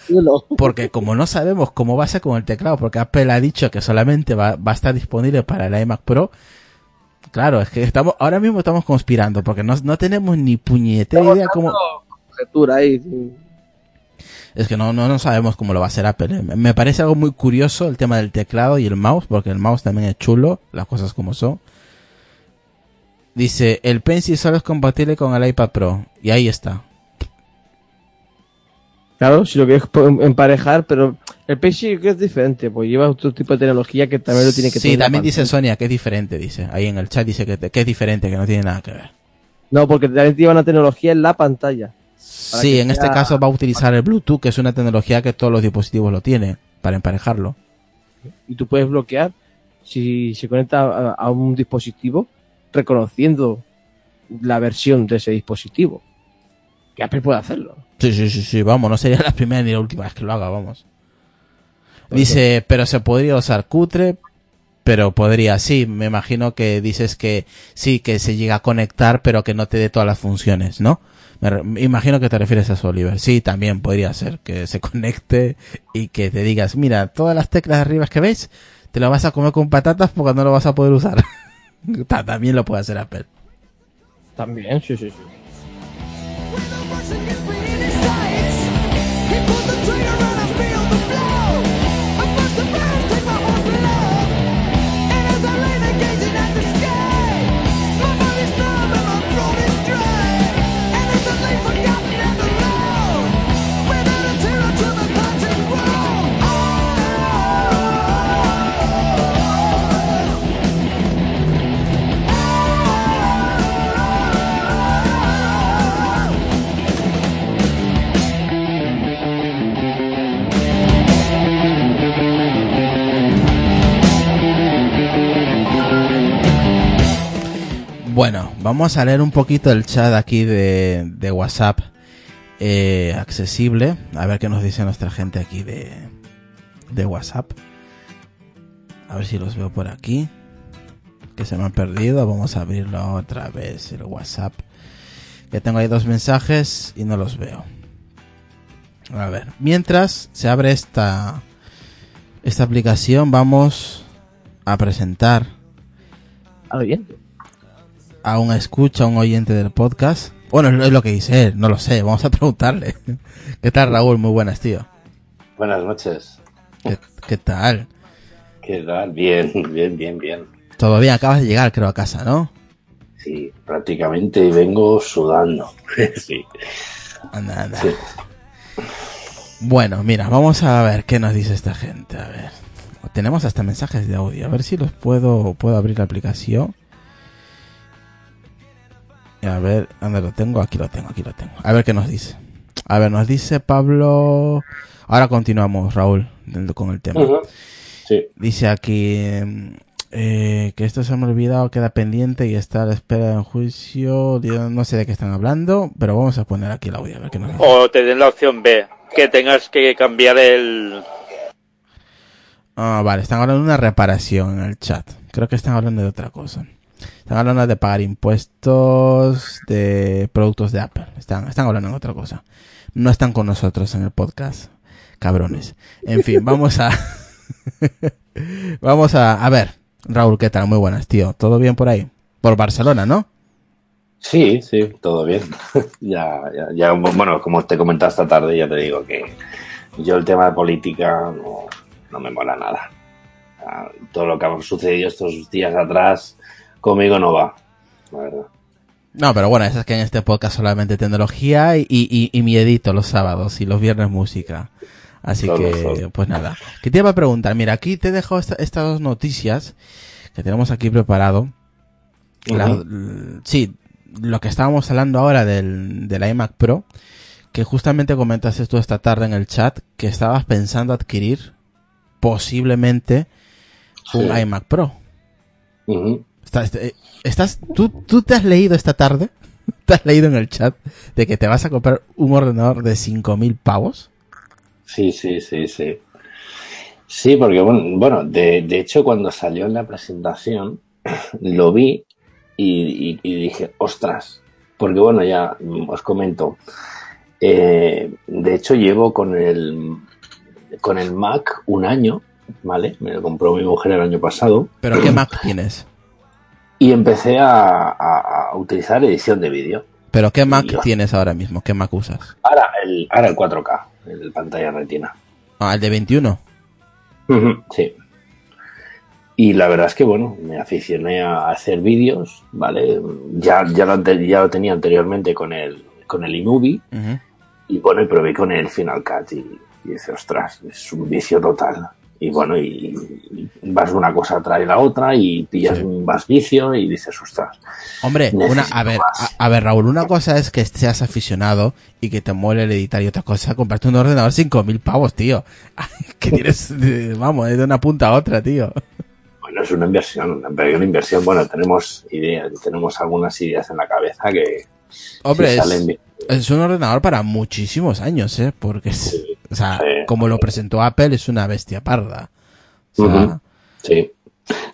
porque como no sabemos cómo va a ser con el teclado, porque Apple ha dicho que solamente va, va a estar disponible para el iMac Pro. Claro, es que estamos, ahora mismo estamos conspirando, porque no, no tenemos ni puñetera idea cómo... conjetura ahí. sí. Es que no, no, no sabemos cómo lo va a hacer Apple. Me parece algo muy curioso el tema del teclado y el mouse, porque el mouse también es chulo, las cosas como son. Dice, el Pencil solo es compatible con el iPad Pro. Y ahí está. Claro, si lo quieres emparejar, pero el que es diferente, pues lleva otro tipo de tecnología que también lo tiene que Sí, tener. la también dice. Sonia que es diferente, dice. Ahí en el chat dice que, que es diferente, que no tiene nada que ver. No, porque también lleva una tecnología en la pantalla. Sí, en este caso va a utilizar el Bluetooth, que es una tecnología que todos los dispositivos lo tienen, para emparejarlo. Y tú puedes bloquear si se conecta a, a un dispositivo reconociendo la versión de ese dispositivo. Que Apple puede hacerlo. Sí, sí, sí, sí, vamos, no sería la primera ni la última vez que lo haga, vamos. Dice, pero se podría usar cutre, pero podría, sí, me imagino que dices que sí, que se llega a conectar, pero que no te dé todas las funciones, ¿no? Me, imagino que te refieres a eso, Oliver. Sí, también podría ser que se conecte y que te digas, mira, todas las teclas de arriba que veis, te lo vas a comer con patatas porque no lo vas a poder usar. Ta- también lo puede hacer Apple. También, sí, sí, sí. Bueno, vamos a leer un poquito el chat aquí de, WhatsApp eh, accesible. A ver qué nos dice nuestra gente aquí de, WhatsApp. A ver si los veo por aquí. Que se me han perdido. Vamos a abrirlo otra vez el WhatsApp. Que tengo ahí dos mensajes y no los veo. A ver, mientras se abre esta, esta aplicación, vamos a presentar. A un escucha, a un oyente del podcast. Bueno, es lo- que dice él, no lo sé, vamos a preguntarle. ¿Qué tal, Raúl? Muy buenas, tío. Buenas noches. ¿Qué, qué tal? ¿Qué tal? Bien, bien, bien, bien. Bien, acabas de llegar, creo, a casa, ¿no? Sí, prácticamente vengo sudando. sí. Anda, anda. Sí. Bueno, mira, vamos a ver qué nos dice esta gente. A ver, tenemos hasta mensajes de audio. A ver si los puedo, puedo abrir la aplicación. A ver, ¿dónde lo tengo? Aquí lo tengo, aquí lo tengo. A ver qué nos dice. A ver, nos dice Pablo. Ahora continuamos, Raúl, con el tema. Sí. Dice aquí eh, que esto se me ha olvidado, queda pendiente y está a la espera del juicio. Yo no sé de qué están hablando, pero vamos a poner aquí el audio a ver qué nos dice. O te den la opción B, que tengas que cambiar el... Ah, vale, están hablando de una reparación en el chat. Creo que están hablando de otra cosa. Están hablando de pagar impuestos de productos de Apple. Están, están hablando de otra cosa. No están con nosotros en el podcast. Cabrones. En fin, vamos a... vamos a... A ver, Raúl, ¿qué tal? Muy buenas, tío. ¿Todo bien por ahí? Por Barcelona, ¿no? Sí, sí, todo bien. ya, ya, ya, bueno, como te comentaba esta tarde, ya te digo que yo el tema de política no, no me mola nada. Ah, Todo lo que ha sucedido estos días atrás conmigo no va, la verdad. No, pero bueno, eso es que en este podcast solamente tecnología y, y, y miedito los sábados y los viernes música. Así que, pues nada. Que te iba a preguntar, mira, aquí te esta- estas dos noticias que tenemos aquí preparado. Sí, lo que estábamos hablando ahora del, del iMac Pro, que justamente comentaste tú esta tarde en el chat que estabas pensando adquirir posiblemente un Sí. iMac Pro. Estás, eh, estás, ¿tú, ¿Tú te has leído esta tarde? ¿Te has leído en el chat de que te vas a comprar un ordenador de 5.000 pavos? Sí, sí, sí, sí. Sí, porque bueno, bueno de, de hecho cuando salió en la presentación lo vi y, y- y dije, ostras, porque bueno, ya os comento, eh, de hecho llevo con el, con el Mac un año, ¿vale? Me lo compró mi mujer el año pasado ¿Pero qué Mac tienes? Y empecé a, a- a utilizar edición de vídeo. ¿Pero qué Mac tienes ahora mismo? ¿Qué Mac usas? Ahora el, ahora el 4K, el pantalla retina. Ah, el de 21. Ujú, Sí. Y la verdad es que, bueno, me aficioné a hacer vídeos, ¿vale? Ya, ya, lo, ya lo tenía anteriormente con el, con el iMovie y, bueno, y probé con el Final Cut y, y dice, ostras, es un vicio total. Y bueno, y, vas una cosa trae la otra y pillas Sí. un más vicio y dices, ostras. Hombre, una, a ver, a, a ver, Raúl, una cosa es que seas aficionado y que te mole el editar y otra cosa comprarte un ordenador 5.000 pavos, tío. que tienes, eh, vamos, de una punta a otra, tío. Bueno, es una inversión, una inversión. Bueno, tenemos ideas, tenemos algunas ideas en la cabeza que Hombre, es, es un ordenador para muchísimos años, ¿eh? Porque, es, o sea, Sí. como lo presentó Apple, es una bestia parda. O sea, Ujú. Sí.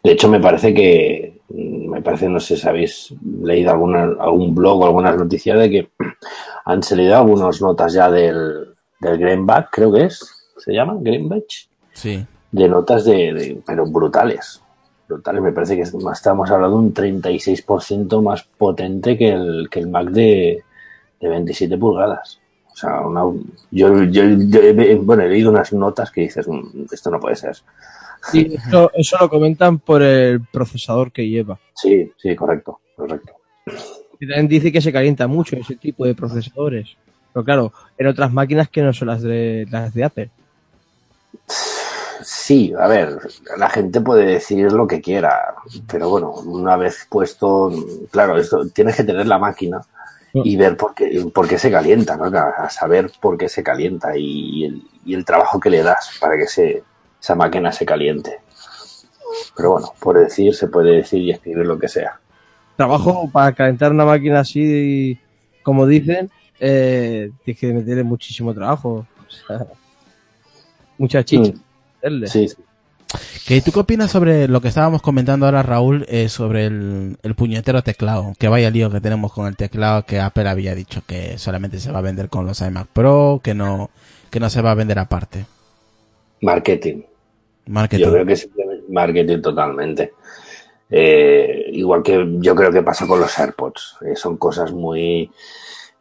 De hecho, me parece que, mm, me parece, no sé si habéis leído alguna, algún blog o algunas noticias de que han salido algunas notas ya del, del Greenback, creo que es, ¿se llama? Greenback, sí. de notas de, de- pero brutales. Me parece que es- estamos hablando de un 36% más potente que el, que el Mac de, de 27 pulgadas. O sea, una, yo, yo, yo he- bueno, he leído unas notas que dices, "Mm, esto no puede ser. Sí, eso, eso lo comentan por el procesador que lleva. Sí, sí, correcto, correcto. Y también dice que se calienta mucho ese tipo de procesadores. Pero claro, en otras máquinas que no son las de las de Apple. Sí, a ver, la gente puede decir lo que quiera, pero bueno, una vez puesto, claro, esto tienes que tener la máquina y ver por qué, por qué se calienta, ¿no? A saber por qué se calienta y el, y el trabajo que le das para que se, esa máquina se caliente. Pero bueno, por decir, se puede decir y escribir lo que sea. Trabajo para calentar una máquina así, como dicen, eh, tienes que meterle muchísimo trabajo. O sea, mucha chicha. Meterle. Sí, sí. ¿Qué, ¿Tú qué opinas sobre lo que estábamos comentando ahora, Raúl, eh, sobre el, el puñetero teclado? Que vaya lío que tenemos con el teclado que Apple había dicho que solamente se va a vender con los iMac Pro, que no, que no se va a vender aparte. Marketing. Marketing. Yo creo que es marketing totalmente. Eh, igual que yo creo que pasa con los AirPods. Eh, son cosas muy...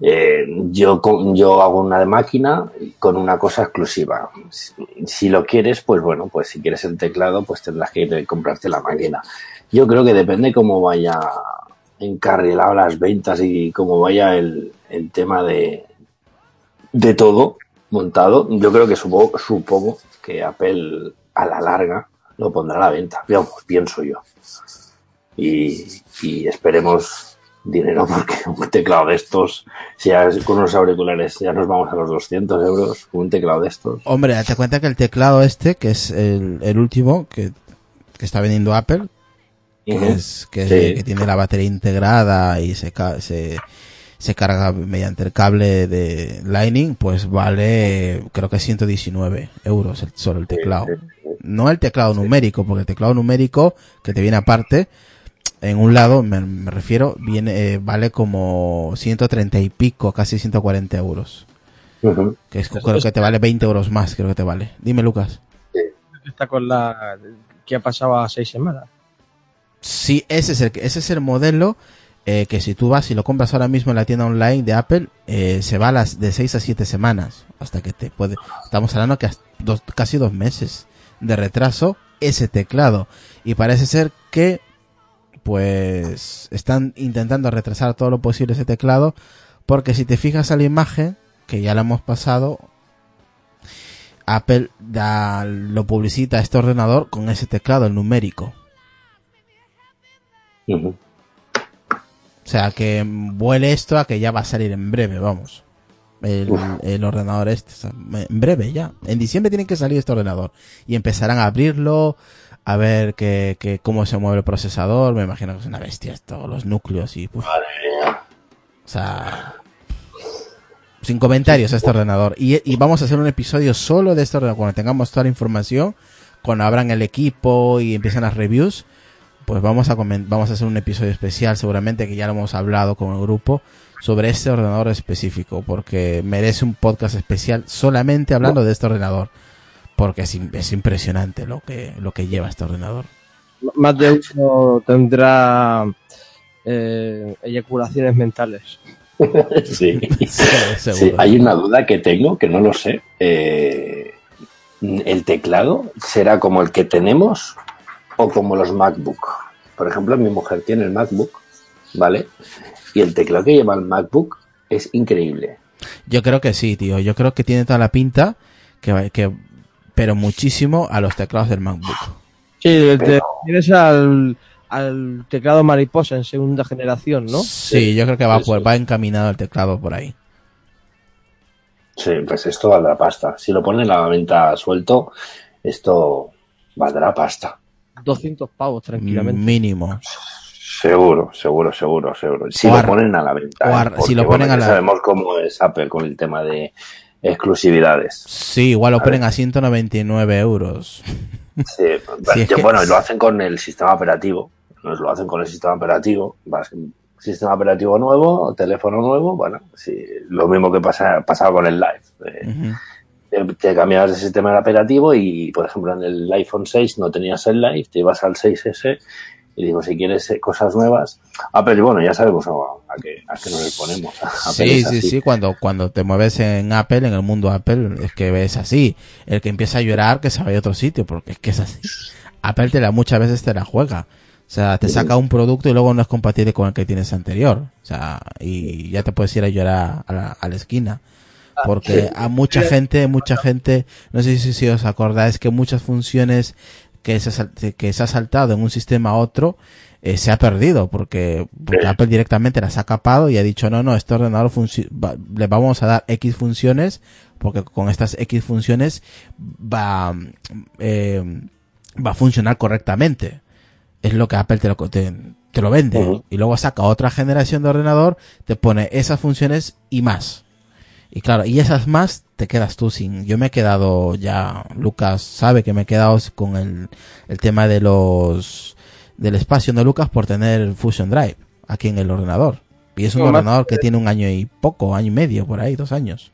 eh, yo, yo hago una de máquina con una cosa exclusiva. Si, si lo quieres, pues bueno, pues si quieres el teclado, pues tendrás que ir a comprarte la máquina. Yo creo que depende cómo vaya encarrilado las ventas y cómo vaya el, el tema de, de todo montado. Yo creo que supongo, supongo que Apple a la larga lo pondrá a la venta. Vamos, pienso yo. Y esperemos dinero porque un teclado de estos, si ya con unos auriculares ya nos vamos a los 200 euros, un teclado de estos. Hombre, date cuenta que el teclado este, que es el, el último que, que está vendiendo Apple, que, es, que, Sí. que tiene la batería integrada y se, se, se carga mediante el cable de Lightning, pues vale creo que 119 euros el- solo el teclado. No el teclado numérico, porque el teclado numérico que te viene aparte, en un lado, me, me refiero, viene eh, vale como 130 y pico, casi 140 euros. Que es, creo que te vale 20 euros más, creo que te vale. Dime, Lucas. Está con la que ha pasado a seis semanas. Sí, ese es el, ese es el modelo eh, que si tú vas y lo compras ahora mismo en la tienda online de Apple, eh, se va a las de 6 a 7 semanas hasta que te puede. Estamos hablando que hasta dos, casi dos meses de retraso ese teclado. Y parece ser que pues están intentando retrasar todo lo posible ese teclado porque si te fijas a la imagen que ya la hemos pasado Apple da, lo publicita a este ordenador con ese teclado el numérico. O sea, que vuele esto a que ya va a salir en breve, vamos. El, ordenador este. en breve ya. En diciembre tiene que salir este ordenador. Y empezarán a abrirlo, a ver que, que cómo se mueve el procesador. Me imagino que es una bestia esto, los núcleos y... uf. Madre mía. O sea... Sin comentarios este ordenador. Y, y vamos a hacer un episodio solo de este ordenador. Cuando tengamos toda la información, cuando abran el equipo y empiezan las reviews, pues vamos a vamos a hacer un episodio especial, seguramente que ya lo hemos hablado con el grupo sobre este ordenador específico, porque merece un podcast especial solamente hablando de este ordenador, porque es, es impresionante lo que lo que lleva este ordenador. Más de uno tendrá eh, eyaculaciones mentales. sí. sí, hay una duda que tengo, que no lo sé. Eh, ¿El teclado será como el que tenemos o como los MacBook? Por ejemplo, mi mujer tiene el MacBook, ¿vale? Y el teclado que lleva el MacBook es increíble. Yo creo que sí, tío. Yo creo que tiene toda la pinta, que, que pero muchísimo a los teclados del MacBook. Sí, tienes al, al teclado mariposa en segunda generación, ¿no? Sí, yo creo que va, va encaminado el teclado por ahí. Sí, pues esto valdrá pasta. Si lo ponen a la venta suelto, esto valdrá pasta. 200 pavos, tranquilamente. Mínimo. Seguro, seguro, seguro, seguro. Si lo ponen a la venta. ¿eh? si lo ponen a la... Sabemos cómo es Apple con el tema de exclusividades. Sí, igual lo ponen a 199 euros. Sí, bueno, lo hacen con el sistema operativo. Nos lo hacen con el sistema operativo. sistema operativo nuevo, teléfono nuevo, bueno, sí, lo mismo que pasa, pasaba con el Live. Eh, te, cambiabas de sistema operativo y, por ejemplo, en el iPhone 6 no tenías el Live, te ibas al 6S y digo, si quieres eh, cosas nuevas, Apple, bueno, ya sabemos a, qué, a qué nos le ponemos. sí, sí, sí, cuando, cuando te mueves en Apple, en el mundo Apple, es que ves así. El que empieza a llorar que se vaya a otro sitio, porque es que es así. Apple te la, muchas veces te la juega. O sea, te saca un producto y luego no es compatible con el que tienes anterior. O sea, y ya te puedes ir a llorar a la, a la esquina. Ah, porque a mucha gente, mucha gente, no sé si, si os acordáis que muchas funciones que se, que se ha saltado en un sistema a otro, eh, se ha perdido porque, Apple directamente las ha capado y ha dicho no, no, este ordenador le vamos a dar X funciones porque con estas X funciones va, eh, va a funcionar correctamente. Es lo que Apple te lo, te, lo vende. Y luego saca otra generación de ordenador, te pone esas funciones y más. Y claro, y esas más te quedas tú sin. Yo me he quedado ya, Lucas sabe que me he quedado con el, el tema de los del espacio de Lucas por tener Fusion Drive aquí en el ordenador. Y es un ordenador que tiene un año y poco, año y medio, por ahí, dos años.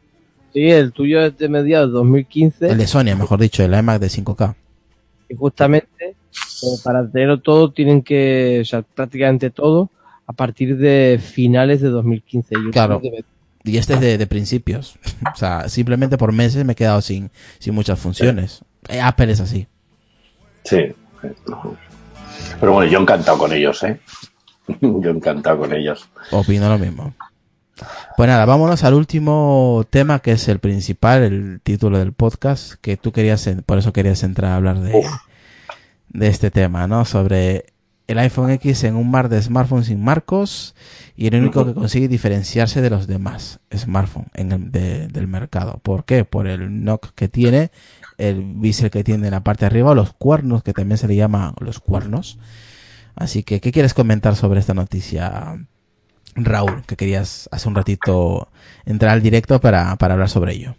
Sí, el tuyo es de mediados de 2015. El de Sony, mejor dicho, el iMac de 5K. Y justamente, para tenerlo todo, tienen que, o sea, prácticamente todo, a partir de finales de 2015. claro. Y este es de, principios. o sea, simplemente por meses me he quedado sin, sin muchas funciones. Eh, Apple es así. Sí. Pero bueno, yo encantado con ellos, ¿eh? yo encantado con ellos. Opino lo mismo. Pues nada, vámonos al último tema que es el principal, el título del podcast, que tú querías, por eso querías entrar a hablar de, de este tema, ¿no? Sobre el iPhone X en un mar de smartphones sin marcos y el único que consigue diferenciarse de los demás smartphones del mercado. ¿Por qué? Por el knock que tiene, el bisel que tiene en la parte de arriba, los cuernos, que también se le llama los cuernos. Así que, ¿qué quieres comentar sobre esta noticia, Raúl? Que querías hace un ratito entrar al directo para, para hablar sobre ello.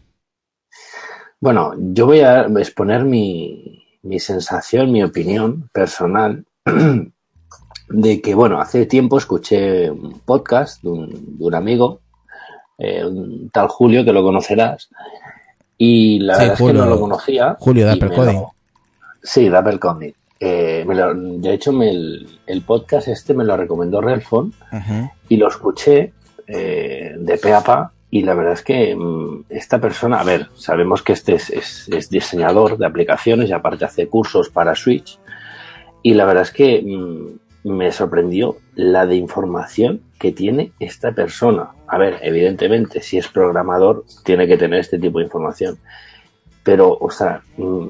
Bueno, yo voy a exponer mi, mi sensación, mi opinión personal de que, bueno, hace tiempo escuché un podcast de un, amigo, eh, un tal Julio, que lo conocerás, y la verdad es que no lo conocía. Julio de Apple Coding. sí, de Apple Coding. Eh, de hecho, me el, podcast este me lo recomendó Relfon y lo escuché eh, de pe a pa y la verdad es que mm, esta persona, a ver, sabemos que este es, es, diseñador de aplicaciones y aparte hace cursos para Switch y la verdad es que mm, me sorprendió la de información que tiene esta persona. A ver, evidentemente, si es programador, tiene que tener este tipo de información. Pero, o sea, mm,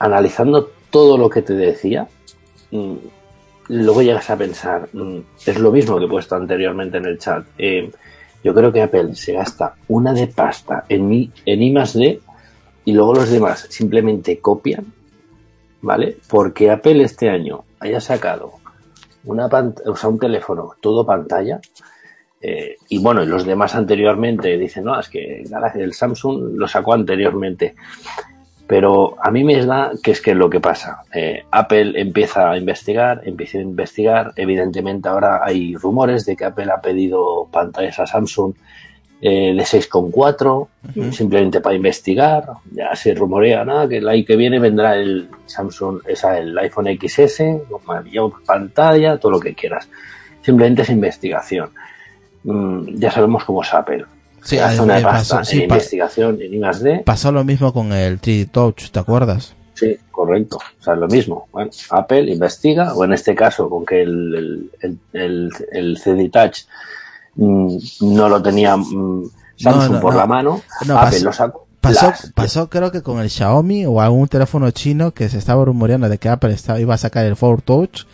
analizando todo lo que te decía, mm, luego llegas a pensar, es lo mismo que he puesto anteriormente en el chat. Eh, yo creo que Apple se gasta una de pasta en I, en I más D y luego los demás simplemente copian, ¿vale? Porque Apple este año haya sacado una o sea, un teléfono todo pantalla. Eh, y bueno, los demás anteriormente dicen, no, es que el Samsung lo sacó anteriormente. Pero a mí me da que es que lo que pasa, eh, Apple empieza a investigar, empieza a investigar, evidentemente ahora hay rumores de que Apple ha pedido pantallas a Samsung eh, de 6,4 simplemente para investigar, ya se rumorea nada que el año que viene vendrá el Samsung, esa, el iPhone XS, con pantalla, todo lo que quieras. Simplemente es investigación. Mm, ya sabemos cómo es Apple. Sí, hace una eh, pasta pasó- sí, en pa- investigación en I+D Pasó lo mismo con el 3D Touch, ¿te acuerdas? Sí, correcto. O sea, lo mismo. Bueno, Apple investiga, o en este caso, con que el, el, el, el- CD Touch no lo tenía mm, Samsung no, por no. la mano, No, Apple pasó- lo sacó. Pasó, Las- pasó creo que con el Xiaomi o algún teléfono chino que se estaba rumoreando de que Apple estaba, iba a sacar el Forward Touch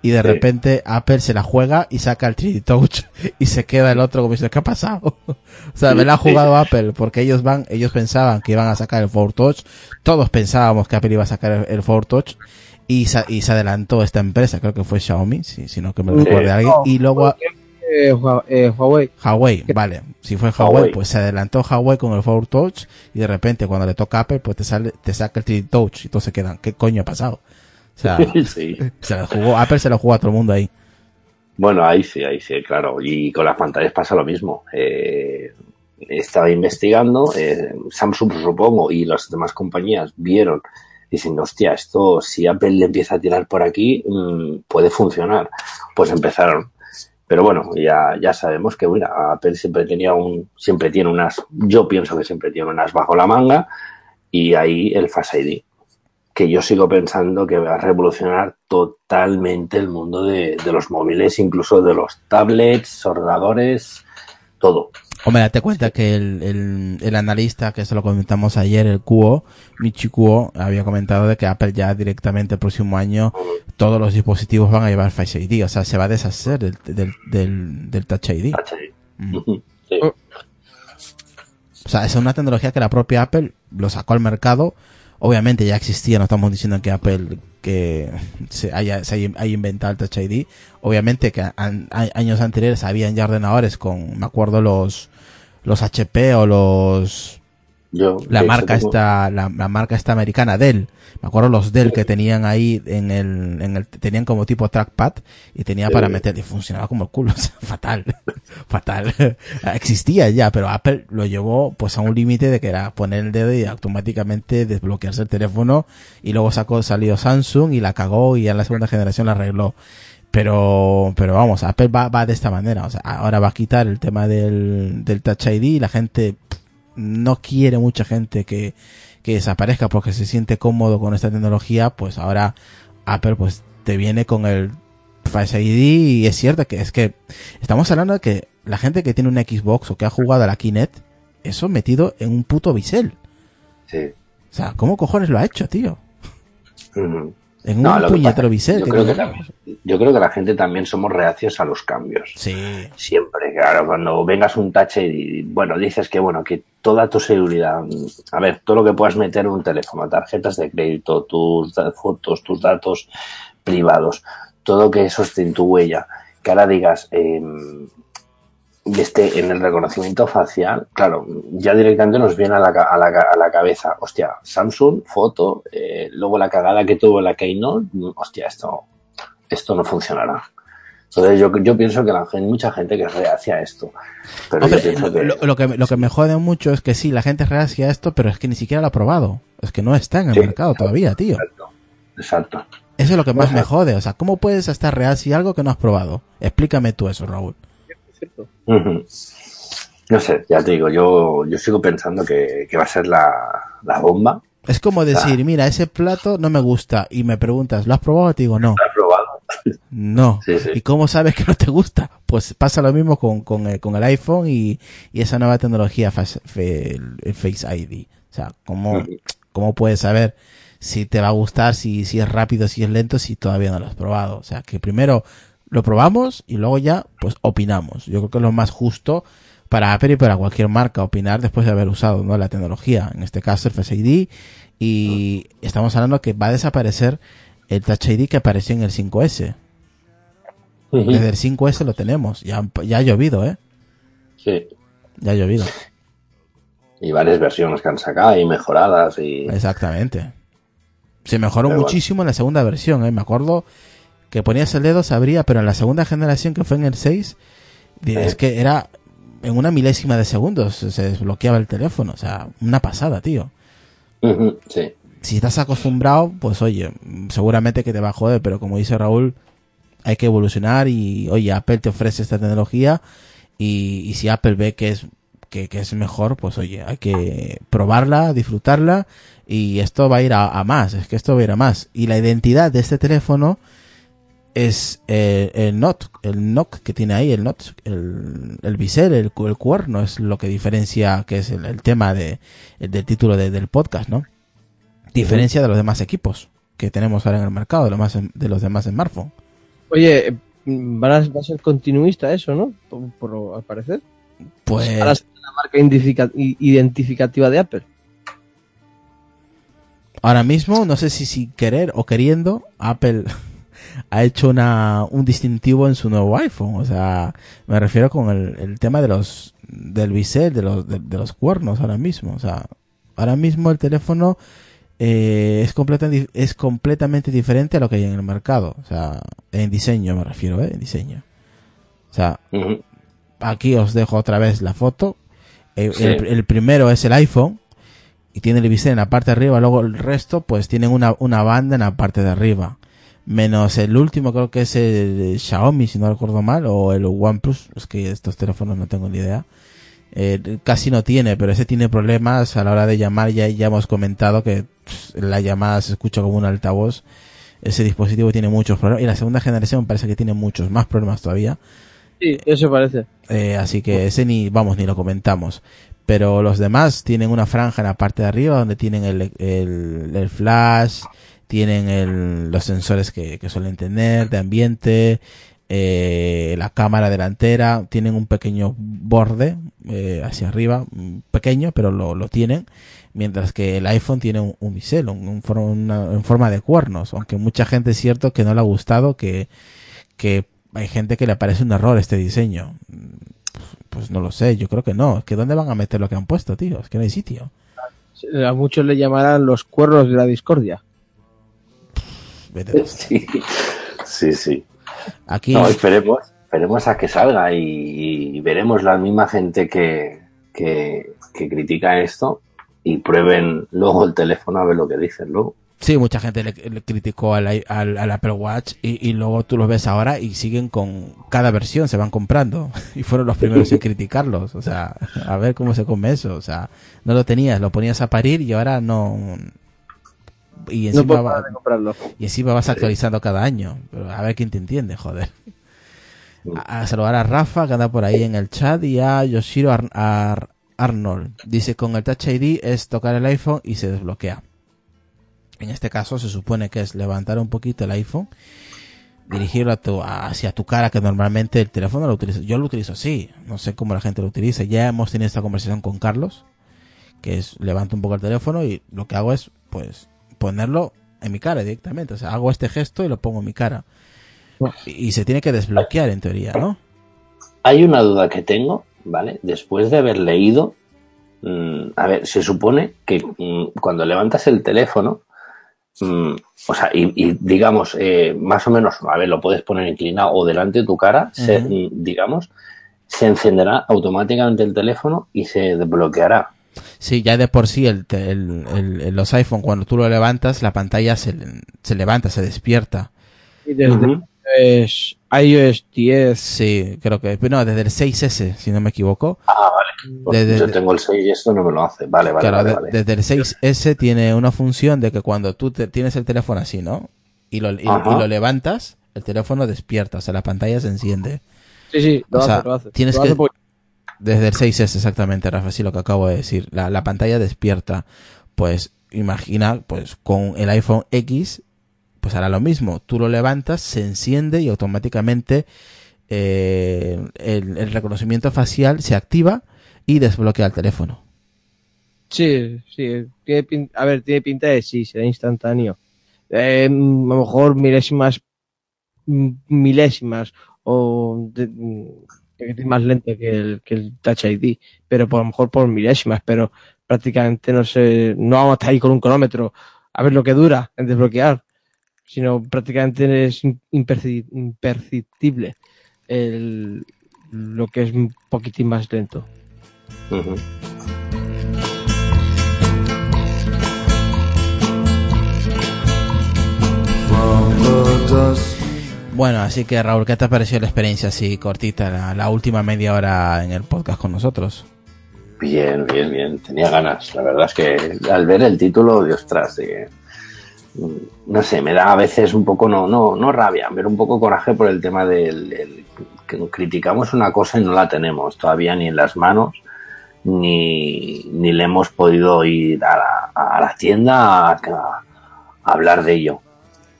y de Sí. repente Apple se la juega y saca el 3D Touch y se queda el otro como diciendo, ¿qué ha pasado? o sea, me la ha Sí, jugado Apple porque ellos van, ellos pensaban que iban a sacar el Forward Touch, todos pensábamos que Apple iba a sacar el, el Forward Touch y, sa- y se adelantó esta empresa, creo que fue Xiaomi, si, si no que me lo Sí. recuerde alguien, y luego eh, Huawei. Huawei, vale. Si fue Huawei, Huawei. pues se adelantó Huawei con el Forward Touch y de repente cuando le toca a Apple, pues te sale, te saca el 3D Touch y todos se quedan. ¿Qué coño ha pasado? O sea, sí. se lo jugó, Apple se lo jugó a todo el mundo ahí. Bueno, ahí sí, ahí sí, claro. Y con las pantallas pasa lo mismo. Eh, estaba investigando, eh, Samsung supongo y las demás compañías vieron diciendo, hostia, esto si Apple le empieza a tirar por aquí, mm, puede funcionar. Pues empezaron. Pero bueno, ya, ya sabemos que bueno, Apple siempre tenía un, siempre tiene unas, yo pienso que siempre tiene unas bajo la manga y ahí el Face ID que yo sigo pensando que va a revolucionar totalmente el mundo de, de los móviles, incluso de los tablets, ordenadores, todo. Hombre, date cuenta que el, el, el analista, que se lo comentamos ayer, el Kuo, Michi Kuo, había comentado de que Apple ya directamente el próximo año todos los dispositivos van a llevar Face ID, o sea, se va a deshacer del, del, del, del Touch ID. Touch ID. Mm. Sí. O sea, es una tecnología que la propia Apple lo sacó al mercado. Obviamente ya existía, no estamos diciendo que Apple que se haya, se haya inventado el Touch ID. Obviamente que años anteriores habían ya ordenadores con, me acuerdo, los, los HP o los, Yo, la marca tengo- esta, la, la marca esta americana Dell. Me acuerdo los Dell que tenían ahí en el, en el, tenían como tipo trackpad y tenía para meter y funcionaba como el culo, o sea, fatal, fatal. Existía ya, pero Apple lo llevó pues a un límite de que era poner el dedo y automáticamente desbloquearse el teléfono y luego sacó, salió Samsung y la cagó y en la segunda generación la arregló. Pero, pero vamos, Apple va, va de esta manera, o sea, ahora va a quitar el tema del, del Touch ID y la gente pff, no quiere mucha gente que, que desaparezca porque se siente cómodo con esta tecnología, pues ahora Apple pues te viene con el Face ID y es cierto que es que estamos hablando de que la gente que tiene una Xbox o que ha jugado a la Kinect, eso metido en un puto bisel. Sí. O sea, ¿cómo cojones lo ha hecho, tío? En No, un puñetero bisel. yo, creo no- que también- yo creo que la gente también somos reacios a los cambios. Sí. Siempre, claro, cuando vengas un touch y, bueno, dices que, bueno, que toda tu seguridad, a ver, todo lo que puedas meter en un teléfono, tarjetas de crédito, tus fotos, tus datos privados, todo que eso esté en tu huella, que ahora digas, eh, y esté en el reconocimiento facial, claro, ya directamente nos viene a la, a la, a la cabeza, hostia, Samsung, foto, eh, luego la cagada que tuvo la Keynote, mm, hostia, esto, esto no funcionará. Entonces yo, yo pienso que la gente, mucha gente que es reacia a esto. Pero Hombre, yo pienso que... lo, lo que, lo que me jode mucho es que sí, la gente es reacia a esto, pero es que ni siquiera lo ha probado. Es que no está en el Sí. mercado todavía, tío. Exacto. Exacto. Eso es lo que más me jode. O sea, ¿cómo puedes estar reacio a algo que no has probado? Explícame tú eso, Raúl. No sé, ya te digo, yo, yo sigo pensando que, que va a ser la, la bomba. Es como decir, mira, ese plato no me gusta y me preguntas, ¿lo has probado? Te digo, no, ¿Lo has probado? no. Sí, sí. ¿Y cómo sabes que no te gusta? Pues pasa lo mismo con, con, el, con el iPhone y, y esa nueva tecnología Face, fe- el Face ID. O sea, ¿cómo. ¿cómo puedes saber si te va a gustar, si, si es rápido, si es lento, si todavía no lo has probado? O sea, que primero lo probamos y luego ya, pues opinamos. Yo creo que es lo más justo para Apple y para cualquier marca opinar después de haber usado ¿no? la tecnología, en este caso el Face ID, y estamos hablando que va a desaparecer el Touch ID que apareció en el 5S. Ujú. Desde el 5S lo tenemos, ya, ya ha llovido, ¿eh? Sí. Ya ha llovido. Y varias versiones que han sacado y mejoradas y... Exactamente. Se mejoró Pero bueno. muchísimo en la segunda versión, ¿eh? Me acuerdo que ponías el dedo, se abría, pero en la segunda generación, que fue en el 6, di- Sí. es que era en una milésima de segundos se desbloqueaba el teléfono. O sea, una pasada, tío. Sí. Si estás acostumbrado, pues oye, seguramente que te va a joder, pero como dice Raúl, hay que evolucionar y, oye, Apple te ofrece esta tecnología y, y si Apple ve que es, que, que es mejor, pues oye, hay que probarla, disfrutarla y esto va a ir a, a más, es que esto va a ir a más. Y la identidad de este teléfono es eh, el NOT, el NOC que tiene ahí, el NOT, el, el bisel, el, el cuerno, es lo que diferencia, que es el, el tema de, el del título de- del podcast, ¿no? Diferencia de los demás equipos que tenemos ahora en el mercado, de los, más, de los demás smartphones. Oye, eh, van a, va a ser continuista eso, ¿no? Por, por- al parecer. Pues Ahora la marca identifica- identificativa de Apple. ahora mismo, no sé si sin querer o queriendo, Apple ha hecho una, un distintivo en su nuevo iPhone. O sea, me refiero con el, el tema de los del bisel, de los, de, de los cuernos ahora mismo. O sea, ahora mismo el teléfono eh, es, completa- es completamente diferente a lo que hay en el mercado. O sea, en diseño me refiero, ¿eh? En diseño. O sea, aquí os dejo otra vez la foto. Eh, Sí. el, el primero es el iPhone y tiene el bisel en la parte de arriba, luego el resto pues tienen una, una banda en la parte de arriba. Menos el último creo que es el Xiaomi, si no recuerdo mal, o el OnePlus, es que estos teléfonos no tengo ni idea. Eh, casi no tiene, pero ese tiene problemas a la hora de llamar, ya, ya hemos comentado que pff, la llamada se escucha como un altavoz. Ese dispositivo tiene muchos problemas y la segunda generación parece que tiene muchos más problemas todavía. Sí, eso parece. Eh, así que ese ni, vamos, ni lo comentamos. Pero los demás tienen una franja en la parte de arriba donde tienen el, el, el flash, tienen el, los sensores que, suelen tener de ambiente, eh, la cámara delantera, tienen un pequeño borde eh, hacia arriba, mm, pequeño, pero lo, tienen. Mientras que el iPhone tiene un, un bisel, un, una- en forma de cuernos. Aunque mucha gente es cierto que no le ha gustado, que, que hay gente que le parece un error este diseño. Pues no lo sé, yo creo que no. Es que ¿dónde van a meter lo que han puesto, tío? Es que no hay sitio. A muchos le llamarán los cuernos de la discordia. Vete. Sí, sí, sí. Aquí, No, esperemos, esperemos a que salga y, y veremos la misma gente que, que, que critica esto y prueben luego el teléfono a ver lo que dicen luego. sí, mucha gente le, le criticó al, al Apple Watch y, y luego tú los ves ahora y siguen con cada versión, se van comprando. Y fueron los primeros en criticarlos. O sea, a ver cómo se come eso. O sea, no lo tenías, lo ponías a parir y ahora no. Y No encima, puedo va- y encima vas actualizando cada año. Pero a ver quién te entiende, joder. A, a saludar a Rafa, que anda por ahí en el chat, y a Yoshiro Ar- Ar- Arnold. Dice, con el Touch ID es tocar el iPhone y se desbloquea. En este caso se supone que es levantar un poquito el iPhone, dirigirlo a tu- hacia tu cara, que normalmente el teléfono lo utilizo. Yo lo utilizo así, no sé cómo la gente lo utiliza. Ya hemos tenido esta conversación con Carlos, que es levanto un poco el teléfono y lo que hago es, pues, ponerlo en mi cara directamente. O sea, hago este gesto y lo pongo en mi cara. Y, se tiene que desbloquear en teoría, ¿no? Hay una duda que tengo, ¿vale? Después de haber leído, mm, a ver, se supone que mm, cuando levantas el teléfono, mm, o sea, y, y digamos, eh, más o menos, a ver, lo puedes poner inclinado o delante de tu cara, se- digamos, se encenderá automáticamente el teléfono y se desbloqueará. Sí, ya de por sí el, el- el- el- los iPhone cuando tú lo levantas, la pantalla se, se levanta, se despierta. Y desde iOS 10. Sí, creo que, no, desde el 6S, si no me equivoco. Ah, vale. Pues Desde- yo tengo el 6 y esto no me lo hace. Vale, vale, Claro, vale. de- vale. desde el 6S tiene una función de que cuando tú te- tienes el teléfono así, ¿no? Y lo, y, lo levantas, el teléfono despierta, o sea, la pantalla se enciende. Sí, sí, lo O hace, sea, lo hace. tienes Lo que- hace porque- Desde el 6S exactamente, Rafa, sí lo que acabo de decir. La, la pantalla despierta. Pues imagina, pues con el iPhone X, pues hará lo mismo. Tú lo levantas, se enciende y automáticamente eh, el, reconocimiento facial se activa y desbloquea el teléfono. Sí, sí. Tiene pin- A ver, tiene pinta de sí, será instantáneo. Eh, a lo mejor milésimas, milésimas o poquitín más lento que el, que el Touch ID, pero por lo mejor por milésimas, pero prácticamente no sé, no vamos a estar ahí con un cronómetro a ver lo que dura en desbloquear, sino prácticamente es imperceptible el, lo que es un poquitín más lento. Ujú. From the dust. Bueno, así que Raúl, ¿qué te ha parecido la experiencia así cortita, la, última media hora en el podcast con nosotros? Bien, bien, bien. Tenía ganas. La verdad es que al ver el título, de ostras, mm, no sé, me da a veces un poco, no, no, no rabia, pero un poco coraje por el tema del el- que criticamos una cosa y no la tenemos todavía ni en las manos, ni, ni le hemos podido ir a la, a la tienda a hablar de ello.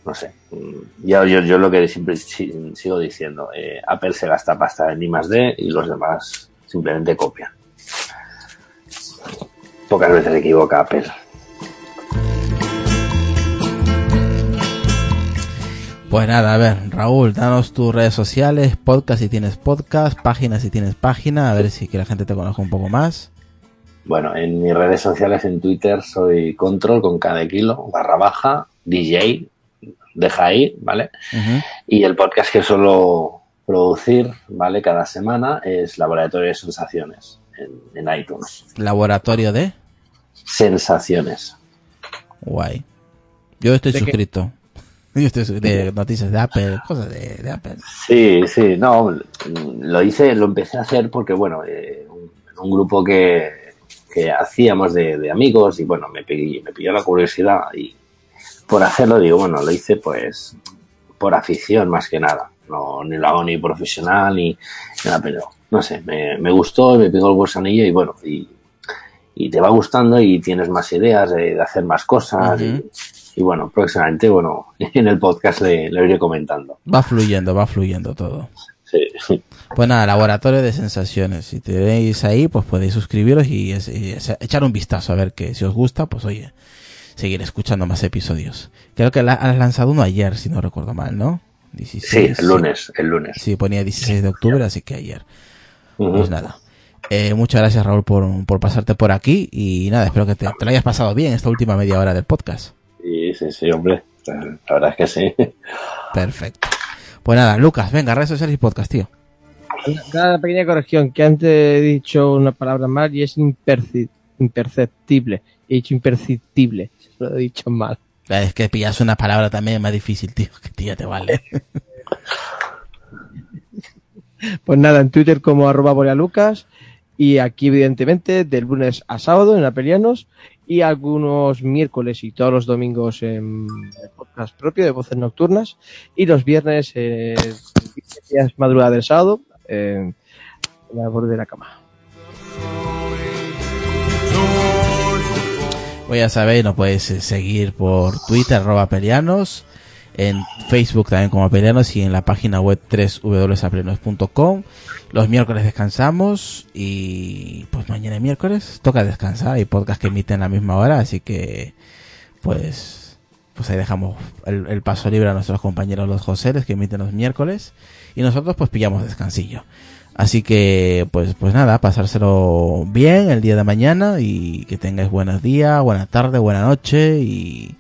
No sé. Yo, yo, yo lo que siempre si- sigo diciendo, eh, Apple se gasta pasta en I más D y los demás simplemente copian. Pocas veces se equivoca Apple. Pues nada, a ver, Raúl, danos tus redes sociales, podcast si tienes podcast, página si tienes página, a ver si que la gente te conozca un poco más. Bueno, en mis redes sociales, en Twitter, soy control con cada kilo, barra baja, DJ, deja ahí, ¿vale? Y el podcast que suelo producir, ¿vale? Cada semana es Laboratorio de Sensaciones en, en iTunes. Laboratorio de Sensaciones. Guay. Yo estoy ¿De qué? suscrito. Yo estoy su- de noticias de Apple, cosas de, de Apple. Sí, sí, no, lo hice, lo empecé a hacer porque, bueno, eh, un, un grupo que, que hacíamos de, de amigos y, bueno, me, me pilló la curiosidad y por hacerlo, digo, bueno, lo hice pues por afición más que nada. No, ni lo hago ni profesional ni nada, pero no sé, me, me gustó, me pegó el gusanillo y bueno, y, y te va gustando y tienes más ideas de, de hacer más cosas y, y bueno, próximamente, bueno, en el podcast le, le iré comentando. Va fluyendo, va fluyendo todo. Sí. Pues nada, laboratorio de sensaciones. Si tenéis ahí, pues podéis suscribiros y, y echar un vistazo a ver que si os gusta, pues oye, seguir escuchando más episodios. Creo que la, has lanzado uno ayer, si no recuerdo mal, ¿no? 16, Sí, el lunes, el lunes. Sí, ponía 16 de octubre, así que ayer. Pues nada. Eh, muchas gracias Raúl por, por pasarte por aquí y nada, espero que te, te lo hayas pasado bien esta última media hora del podcast. Sí, sí, sí, hombre. La verdad es que sí. Perfecto. Pues nada, Lucas, venga, redes sociales y podcast, tío. Una pequeña corrección, que antes he dicho una palabra mal y es imperci- imperceptible. He dicho imperceptible, lo he dicho mal. Es que pillas una palabra también más difícil, tío, que tía te vale. Pues nada, en Twitter como arroba borealucas y aquí evidentemente del lunes a sábado en Apelianos y algunos miércoles y todos los domingos en el podcast propio de Voces Nocturnas y los viernes eh, días madrugada del sábado eh, en la borde de la cama. Pues ya sabéis, nos podéis seguir por Twitter, arroba pelianos, en Facebook también como Apelianos y en la página web www.apelianos.com. Los miércoles descansamos y pues mañana miércoles toca descansar. Hay podcast que emiten a la misma hora, así que pues pues ahí dejamos el, el paso libre a nuestros compañeros los Joseles que emiten los miércoles y nosotros pues pillamos descansillo. Así que, pues, pues nada, pasárselo bien el día de mañana y que tengáis buenos días, buena tarde, buena noche y,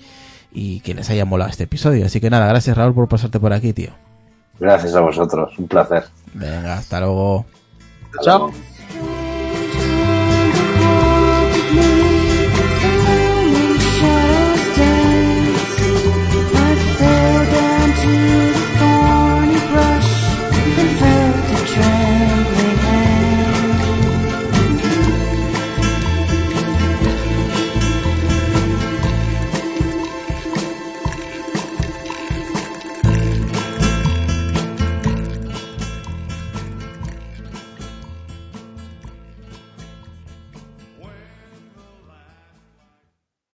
y que les haya molado este episodio. Así que nada, gracias Raúl por pasarte por aquí, tío. Gracias a vosotros, un placer. Venga, hasta luego. Chao.